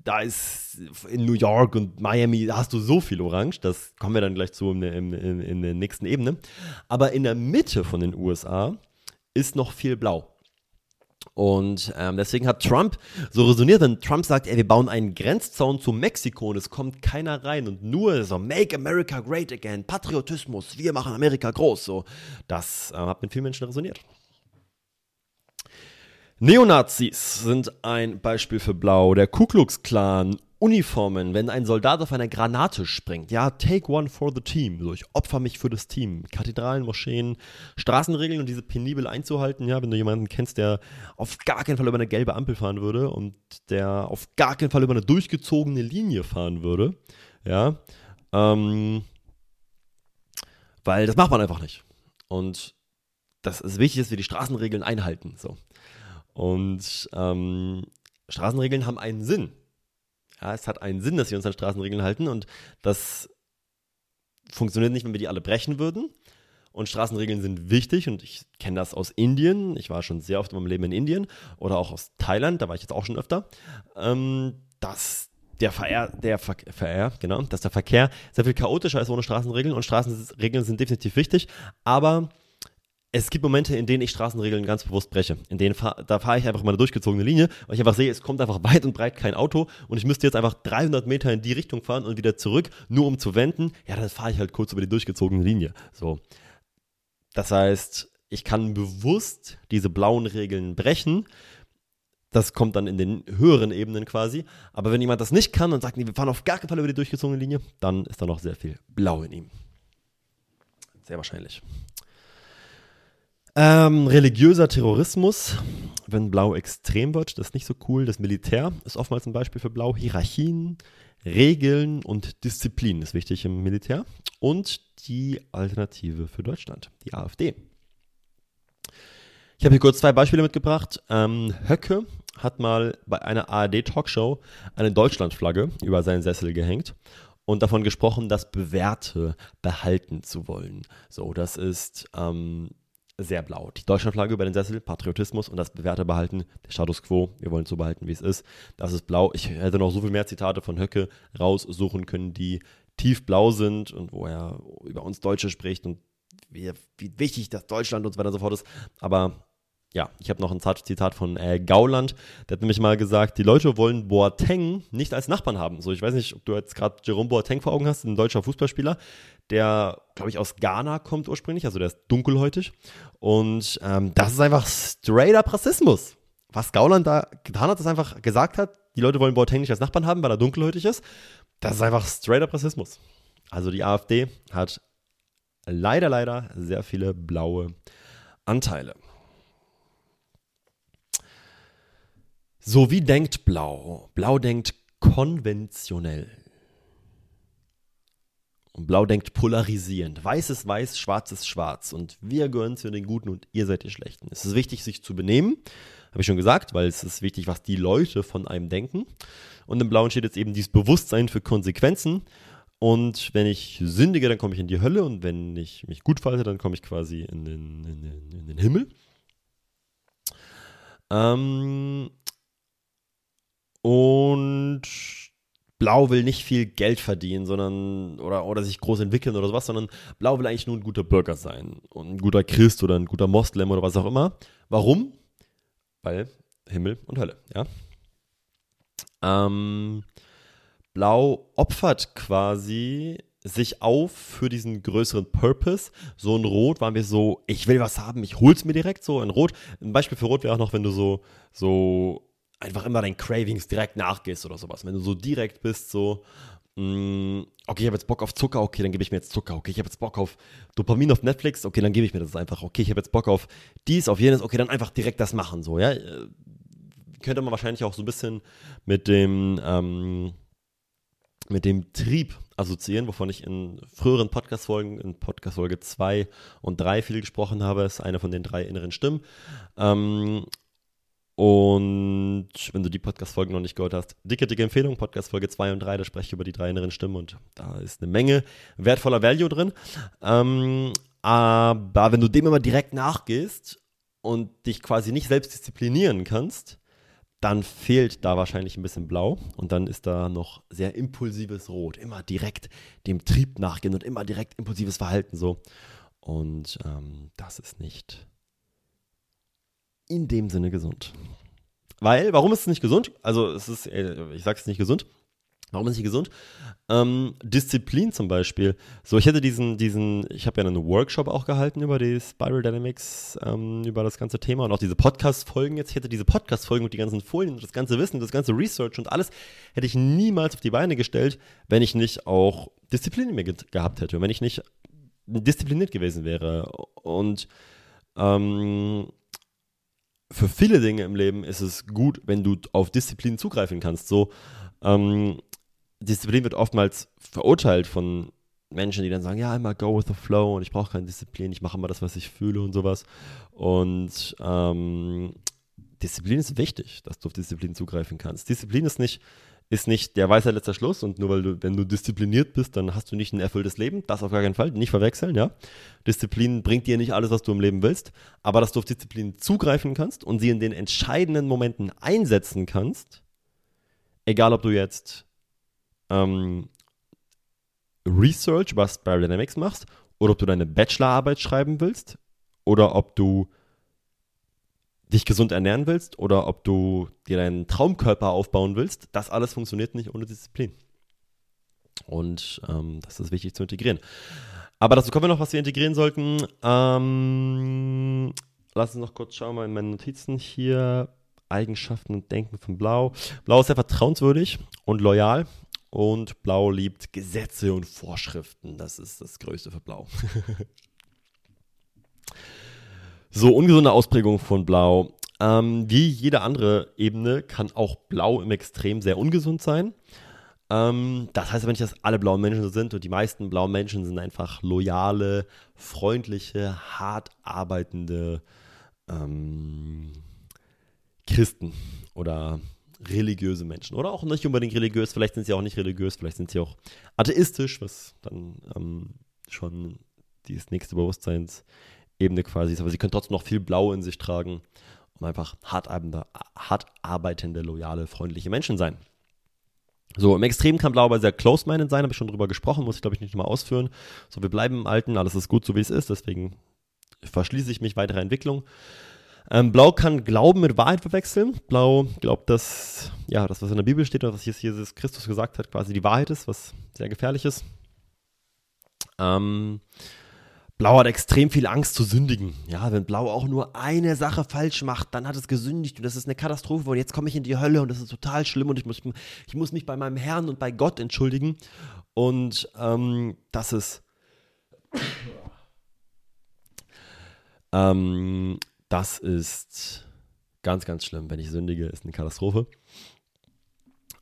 Da ist in New York und Miami, hast du so viel Orange, das kommen wir dann gleich zu in, in, in, in der nächsten Ebene. Aber in der Mitte von den USA ist noch viel Blau. Und ähm, deswegen hat Trump so resoniert, wenn Trump sagt, ey, wir bauen einen Grenzzaun zu Mexiko und es kommt keiner rein und nur so Make America Great Again, Patriotismus, wir machen Amerika groß. So, das äh, hat mit vielen Menschen resoniert. Neonazis sind ein Beispiel für Blau. Der Ku Klux Klan Uniformen, wenn ein Soldat auf eine Granate springt. Ja, take one for the team. So, ich opfer mich für das Team. Kathedralen, Moscheen, Straßenregeln und diese penibel einzuhalten. Ja, wenn du jemanden kennst, der auf gar keinen Fall über eine gelbe Ampel fahren würde und der auf gar keinen Fall über eine durchgezogene Linie fahren würde. Ja, ähm, weil das macht man einfach nicht. Und das ist wichtig, dass wir die Straßenregeln einhalten. So. Und ähm, Straßenregeln haben einen Sinn. Ja, es hat einen Sinn, dass wir uns an Straßenregeln halten und das funktioniert nicht, wenn wir die alle brechen würden. Und Straßenregeln sind wichtig und ich kenne das aus Indien. Ich war schon sehr oft in meinem Leben in Indien oder auch aus Thailand, da war ich jetzt auch schon öfter. Ähm, dass der Verkehr, der Ver Verkehr, genau, dass der Verkehr sehr viel chaotischer ist ohne Straßenregeln und Straßenregeln sind definitiv wichtig, aber es gibt Momente, in denen ich Straßenregeln ganz bewusst breche. In denen fahr, da fahre ich einfach mal eine durchgezogene Linie, weil ich einfach sehe, es kommt einfach weit und breit kein Auto und ich müsste jetzt einfach 300 Meter in die Richtung fahren und wieder zurück, nur um zu wenden. Ja, dann fahre ich halt kurz über die durchgezogene Linie. So. Das heißt, ich kann bewusst diese blauen Regeln brechen. Das kommt dann in den höheren Ebenen quasi. Aber wenn jemand das nicht kann und sagt, nee, wir fahren auf gar keinen Fall über die durchgezogene Linie, dann ist da noch sehr viel Blau in ihm. Sehr wahrscheinlich. Ähm, religiöser Terrorismus, wenn Blau extrem wird, das ist nicht so cool. Das Militär ist oftmals ein Beispiel für Blau. Hierarchien, Regeln und Disziplin ist wichtig im Militär. Und die Alternative für Deutschland, die AfD. Ich habe hier kurz zwei Beispiele mitgebracht. Ähm, Höcke hat mal bei einer ARD-Talkshow eine Deutschlandflagge über seinen Sessel gehängt und davon gesprochen, das Bewährte behalten zu wollen. So, das ist ähm, sehr blau. Die Deutschlandflagge über den Sessel, Patriotismus und das Bewährte behalten, der Status quo, wir wollen es so behalten, wie es ist. Das ist blau. Ich hätte noch so viel mehr Zitate von Höcke raussuchen können, die tiefblau sind und wo er über uns Deutsche spricht und wie, wie wichtig das Deutschland und so weiter und so fort ist. Aber ja, ich habe noch ein Zitat von äh, Gauland, der hat nämlich mal gesagt, die Leute wollen Boateng nicht als Nachbarn haben. So, ich weiß nicht, ob du jetzt gerade Jerome Boateng vor Augen hast, ein deutscher Fußballspieler, der, glaube ich, aus Ghana kommt ursprünglich, also der ist dunkelhäutig. Und ähm, das ist einfach straight up Rassismus. Was Gauland da getan hat, ist einfach gesagt hat, die Leute wollen Boateng nicht als Nachbarn haben, weil er dunkelhäutig ist. Das ist einfach straight up Rassismus. Also die AfD hat leider, leider sehr viele blaue Anteile. So wie denkt Blau? Blau denkt konventionell. Und Blau denkt polarisierend. Weiß ist weiß, schwarz ist schwarz. Und wir gehören zu den Guten und ihr seid die Schlechten. Es ist wichtig, sich zu benehmen. Habe ich schon gesagt, weil es ist wichtig, was die Leute von einem denken. Und im Blauen steht jetzt eben dieses Bewusstsein für Konsequenzen. Und wenn ich sündige, dann komme ich in die Hölle. Und wenn ich mich gut verhalte, dann komme ich quasi in den, in den, in den Himmel. Ähm, und Blau will nicht viel Geld verdienen, sondern oder, oder sich groß entwickeln oder sowas, sondern Blau will eigentlich nur ein guter Bürger sein und ein guter Christ oder ein guter Moslem oder was auch immer. Warum? Weil Himmel und Hölle, ja. Ähm, Blau opfert quasi sich auf für diesen größeren Purpose. So in Rot waren wir so, ich will was haben, ich hol's mir direkt so. In Rot, ein Beispiel für Rot wäre auch noch, wenn du so, so einfach immer deinen Cravings direkt nachgehst oder sowas. Wenn du so direkt bist, so, mh, mm, okay, ich habe jetzt Bock auf Zucker, okay, dann gebe ich mir jetzt Zucker, okay, ich habe jetzt Bock auf Dopamin auf Netflix, okay, dann gebe ich mir das einfach, okay, ich habe jetzt Bock auf dies, auf jenes, okay, dann einfach direkt das machen, so, ja. Äh, könnte man wahrscheinlich auch so ein bisschen mit dem, ähm, mit dem Trieb assoziieren, wovon ich in früheren Podcast-Folgen, in Podcast-Folge 2 und 3 viel gesprochen habe, ist eine von den drei inneren Stimmen. Ähm, und wenn du die Podcast-Folgen noch nicht gehört hast, dicke, dicke Empfehlung, Podcast-Folge 2 und 3, da spreche ich über die drei inneren Stimmen und da ist eine Menge wertvoller Value drin. Ähm, aber wenn du dem immer direkt nachgehst und dich quasi nicht selbst disziplinieren kannst, dann fehlt da wahrscheinlich ein bisschen Blau und dann ist da noch sehr impulsives Rot. Immer direkt dem Trieb nachgehen und immer direkt impulsives Verhalten so. Und ähm, das ist nicht in dem Sinne gesund. Weil, warum ist es nicht gesund? Also, es ist, äh, ich sage es nicht gesund, Warum ist nicht gesund? Ähm, Disziplin zum Beispiel. So, ich hätte diesen, diesen, ich habe ja einen Workshop auch gehalten über die Spiral Dynamics, ähm, über das ganze Thema und auch diese Podcast-Folgen jetzt. Ich hätte diese Podcast-Folgen und die ganzen Folien und das ganze Wissen, das ganze Research und alles hätte ich niemals auf die Beine gestellt, wenn ich nicht auch Disziplin in mir ge gehabt hätte, wenn ich nicht diszipliniert gewesen wäre. Und ähm, für viele Dinge im Leben ist es gut, wenn du auf Disziplin zugreifen kannst. So, ähm, Disziplin wird oftmals verurteilt von Menschen, die dann sagen, ja, immer go with the flow und ich brauche keine Disziplin, ich mache immer das, was ich fühle und sowas. Und ähm, Disziplin ist wichtig, dass du auf Disziplin zugreifen kannst. Disziplin ist nicht, ist nicht der weiße letzter Schluss und nur weil du, wenn du diszipliniert bist, dann hast du nicht ein erfülltes Leben. Das auf gar keinen Fall, nicht verwechseln, ja. Disziplin bringt dir nicht alles, was du im Leben willst, aber dass du auf Disziplin zugreifen kannst und sie in den entscheidenden Momenten einsetzen kannst, egal ob du jetzt ähm, Research über Spiral Dynamics machst oder ob du deine Bachelorarbeit schreiben willst oder ob du dich gesund ernähren willst oder ob du dir deinen Traumkörper aufbauen willst, das alles funktioniert nicht ohne Disziplin. Und ähm, das ist wichtig zu integrieren. Aber dazu kommen wir noch, was wir integrieren sollten. Ähm, lass uns noch kurz schauen mal in meinen Notizen hier. Eigenschaften und Denken von Blau. Blau ist sehr vertrauenswürdig und loyal. Und Blau liebt Gesetze und Vorschriften. Das ist das Größte für Blau. so, ungesunde Ausprägung von Blau. Ähm, wie jede andere Ebene kann auch Blau im Extrem sehr ungesund sein. Ähm, das heißt aber nicht, dass alle blauen Menschen so sind und die meisten blauen Menschen sind einfach loyale, freundliche, hart arbeitende ähm, Christen oder religiöse Menschen. Oder auch nicht unbedingt religiös, vielleicht sind sie auch nicht religiös, vielleicht sind sie auch atheistisch, was dann ähm, schon die nächste Bewusstseinsebene quasi ist. Aber sie können trotzdem noch viel Blau in sich tragen und einfach hart arbeitende, hart arbeitende loyale, freundliche Menschen sein. So, im Extrem kann Blau aber sehr close-minded sein, habe ich schon drüber gesprochen, muss ich glaube ich nicht nochmal ausführen. So, wir bleiben im Alten, alles ist gut so wie es ist, deswegen verschließe ich mich weiterer Entwicklung. Ähm, Blau kann Glauben mit Wahrheit verwechseln. Blau glaubt, dass ja, das, was in der Bibel steht oder was Jesus Christus gesagt hat, quasi die Wahrheit ist, was sehr gefährlich ist. Ähm, Blau hat extrem viel Angst zu sündigen. Ja, wenn Blau auch nur eine Sache falsch macht, dann hat es gesündigt und das ist eine Katastrophe und jetzt komme ich in die Hölle und das ist total schlimm und ich muss, ich muss mich bei meinem Herrn und bei Gott entschuldigen. Und ähm, das ist ähm, das ist ganz, ganz schlimm. Wenn ich sündige, ist eine Katastrophe.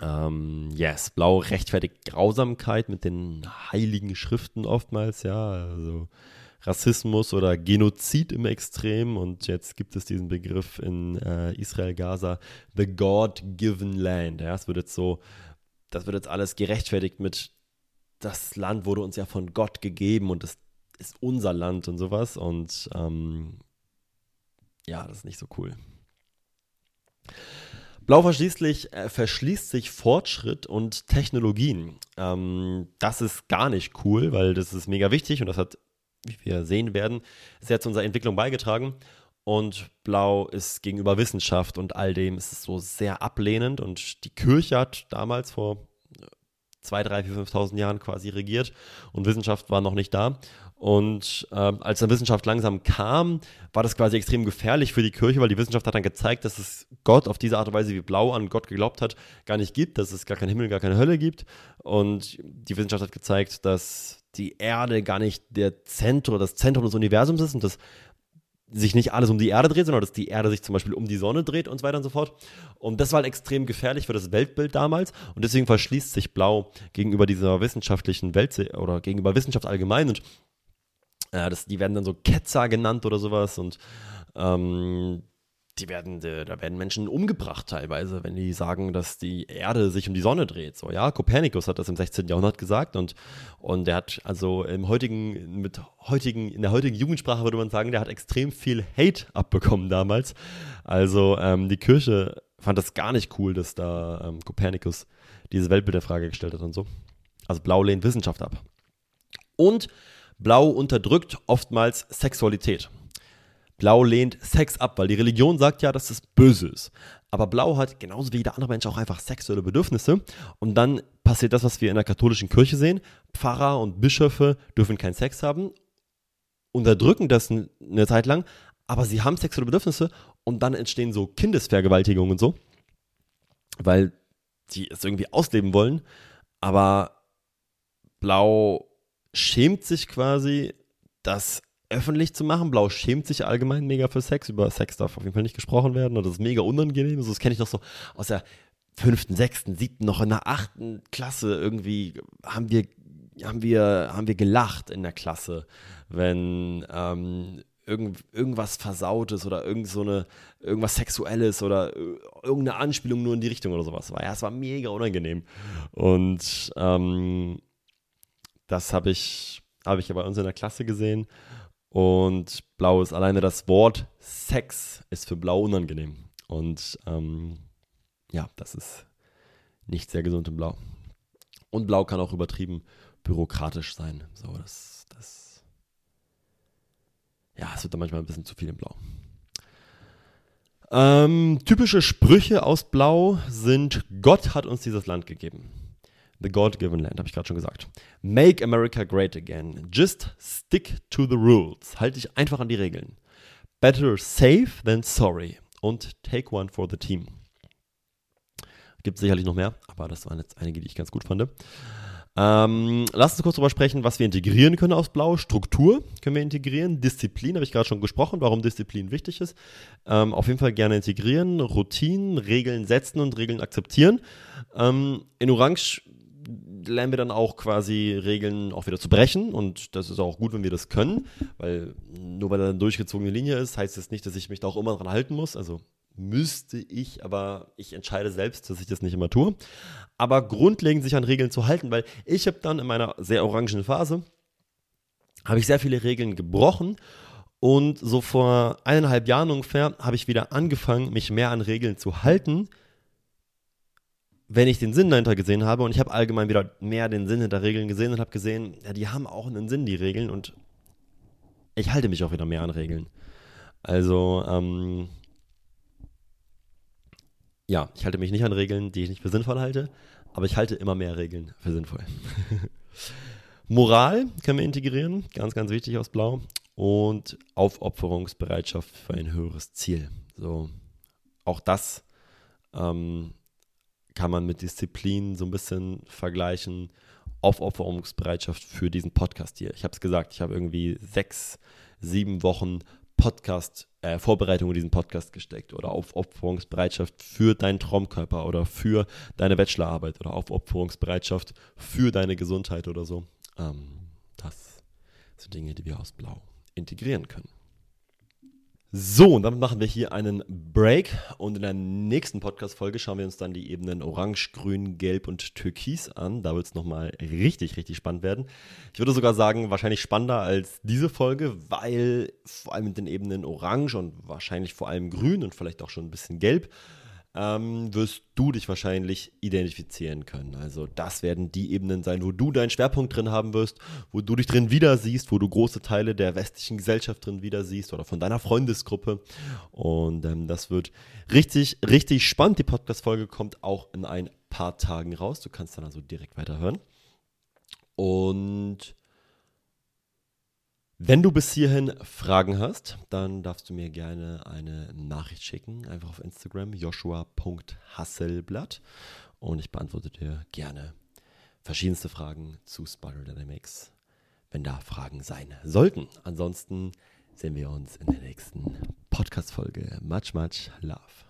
Ähm, yes, Blau rechtfertigt Grausamkeit mit den heiligen Schriften oftmals, ja, also Rassismus oder Genozid im Extrem und jetzt gibt es diesen Begriff in äh, Israel, Gaza, the God-given land, ja, es wird jetzt so, das wird jetzt alles gerechtfertigt mit, das Land wurde uns ja von Gott gegeben und es ist unser Land und sowas und ähm, ja, das ist nicht so cool. Blau verschließt, äh, verschließt sich Fortschritt und Technologien. Ähm, das ist gar nicht cool, weil das ist mega wichtig und das hat, wie wir sehen werden, sehr zu unserer Entwicklung beigetragen. Und Blau ist gegenüber Wissenschaft und all dem ist so sehr ablehnend. Und die Kirche hat damals vor 2, 3, 4, 5.000 Jahren quasi regiert und Wissenschaft war noch nicht da. Und äh, als dann Wissenschaft langsam kam, war das quasi extrem gefährlich für die Kirche, weil die Wissenschaft hat dann gezeigt, dass es Gott auf diese Art und Weise, wie Blau an Gott geglaubt hat, gar nicht gibt, dass es gar keinen Himmel, gar keine Hölle gibt. Und die Wissenschaft hat gezeigt, dass die Erde gar nicht der Zentrum, das Zentrum des Universums ist und dass sich nicht alles um die Erde dreht, sondern dass die Erde sich zum Beispiel um die Sonne dreht und so weiter und so fort. Und das war halt extrem gefährlich für das Weltbild damals. Und deswegen verschließt sich Blau gegenüber dieser wissenschaftlichen Welt oder gegenüber Wissenschaft allgemein. Und ja, das, die werden dann so Ketzer genannt oder sowas. Und ähm, die werden, da werden Menschen umgebracht teilweise, wenn die sagen, dass die Erde sich um die Sonne dreht. So, ja, Kopernikus hat das im 16. Jahrhundert gesagt und, und der hat also im heutigen, mit heutigen, in der heutigen Jugendsprache würde man sagen, der hat extrem viel Hate abbekommen damals. Also ähm, die Kirche fand das gar nicht cool, dass da ähm, Kopernikus diese Frage gestellt hat und so. Also Blau lehnt Wissenschaft ab. Und Blau unterdrückt oftmals Sexualität. Blau lehnt Sex ab, weil die Religion sagt ja, dass es böse ist. Aber Blau hat genauso wie jeder andere Mensch auch einfach sexuelle Bedürfnisse. Und dann passiert das, was wir in der katholischen Kirche sehen. Pfarrer und Bischöfe dürfen keinen Sex haben, unterdrücken das eine Zeit lang, aber sie haben sexuelle Bedürfnisse und dann entstehen so Kindesvergewaltigungen und so, weil sie es irgendwie ausleben wollen. Aber Blau schämt sich quasi, das öffentlich zu machen. Blau schämt sich allgemein mega für Sex. Über Sex darf auf jeden Fall nicht gesprochen werden. Und das ist mega unangenehm. Also das kenne ich noch so aus der fünften, sechsten, siebten, noch in der achten Klasse irgendwie haben wir, haben wir, haben wir gelacht in der Klasse, wenn ähm, irgend, irgendwas Versautes oder irgend so eine, irgendwas Sexuelles oder irgendeine Anspielung nur in die Richtung oder sowas war. Ja, es war mega unangenehm. Und ähm, das habe ich, hab ich ja bei uns in der Klasse gesehen. Und blau ist alleine das Wort Sex ist für blau unangenehm. Und ähm, ja, das ist nicht sehr gesund im Blau. Und blau kann auch übertrieben bürokratisch sein. So, das, das. Ja, es wird dann manchmal ein bisschen zu viel im Blau. Ähm, typische Sprüche aus Blau sind: Gott hat uns dieses Land gegeben. The God-given land, habe ich gerade schon gesagt. Make America great again. Just stick to the rules. Halte dich einfach an die Regeln. Better safe than sorry. Und take one for the team. Gibt sicherlich noch mehr, aber das waren jetzt einige, die ich ganz gut fand. Ähm, lass uns kurz darüber sprechen, was wir integrieren können aus Blau. Struktur können wir integrieren. Disziplin habe ich gerade schon gesprochen, warum Disziplin wichtig ist. Ähm, auf jeden Fall gerne integrieren. Routinen, Regeln setzen und Regeln akzeptieren. Ähm, in Orange lernen wir dann auch quasi Regeln auch wieder zu brechen und das ist auch gut, wenn wir das können, weil nur weil da eine durchgezogene Linie ist, heißt das nicht, dass ich mich da auch immer dran halten muss. Also müsste ich, aber ich entscheide selbst, dass ich das nicht immer tue. Aber grundlegend sich an Regeln zu halten, weil ich habe dann in meiner sehr orangen Phase, habe ich sehr viele Regeln gebrochen und so vor eineinhalb Jahren ungefähr habe ich wieder angefangen, mich mehr an Regeln zu halten, wenn ich den Sinn dahinter gesehen habe und ich habe allgemein wieder mehr den Sinn hinter Regeln gesehen und habe gesehen, ja, die haben auch einen Sinn, die Regeln und ich halte mich auch wieder mehr an Regeln. Also, ähm, ja, ich halte mich nicht an Regeln, die ich nicht für sinnvoll halte, aber ich halte immer mehr Regeln für sinnvoll. Moral können wir integrieren, ganz, ganz wichtig aus Blau. Und Aufopferungsbereitschaft für ein höheres Ziel. So, auch das ähm, kann man mit Disziplin so ein bisschen vergleichen. Aufopferungsbereitschaft für diesen Podcast hier. Ich habe es gesagt, ich habe irgendwie sechs, sieben Wochen Podcast, äh, Vorbereitung in diesen Podcast gesteckt oder Aufopferungsbereitschaft für deinen Traumkörper oder für deine Bachelorarbeit oder Aufopferungsbereitschaft für deine Gesundheit oder so. Ähm, das sind Dinge, die wir aus Blau integrieren können. So, und damit machen wir hier einen Break und in der nächsten Podcast-Folge schauen wir uns dann die Ebenen Orange, Grün, Gelb und Türkis an. Da wird es nochmal richtig, richtig spannend werden. Ich würde sogar sagen, wahrscheinlich spannender als diese Folge, weil vor allem mit den Ebenen Orange und wahrscheinlich vor allem Grün und vielleicht auch schon ein bisschen Gelb ähm, wirst du dich wahrscheinlich identifizieren können. Also das werden die Ebenen sein, wo du deinen Schwerpunkt drin haben wirst, wo du dich drin wieder siehst, wo du große Teile der westlichen Gesellschaft drin wieder siehst oder von deiner Freundesgruppe. Und ähm, das wird richtig, richtig spannend. Die Podcast-Folge kommt auch in ein paar Tagen raus. Du kannst dann also direkt weiterhören. Und wenn du bis hierhin Fragen hast, dann darfst du mir gerne eine Nachricht schicken, einfach auf Instagram, joshua.hasselblatt. Und ich beantworte dir gerne verschiedenste Fragen zu Spiral Dynamics, wenn da Fragen sein sollten. Ansonsten sehen wir uns in der nächsten Podcast-Folge. Much, much love.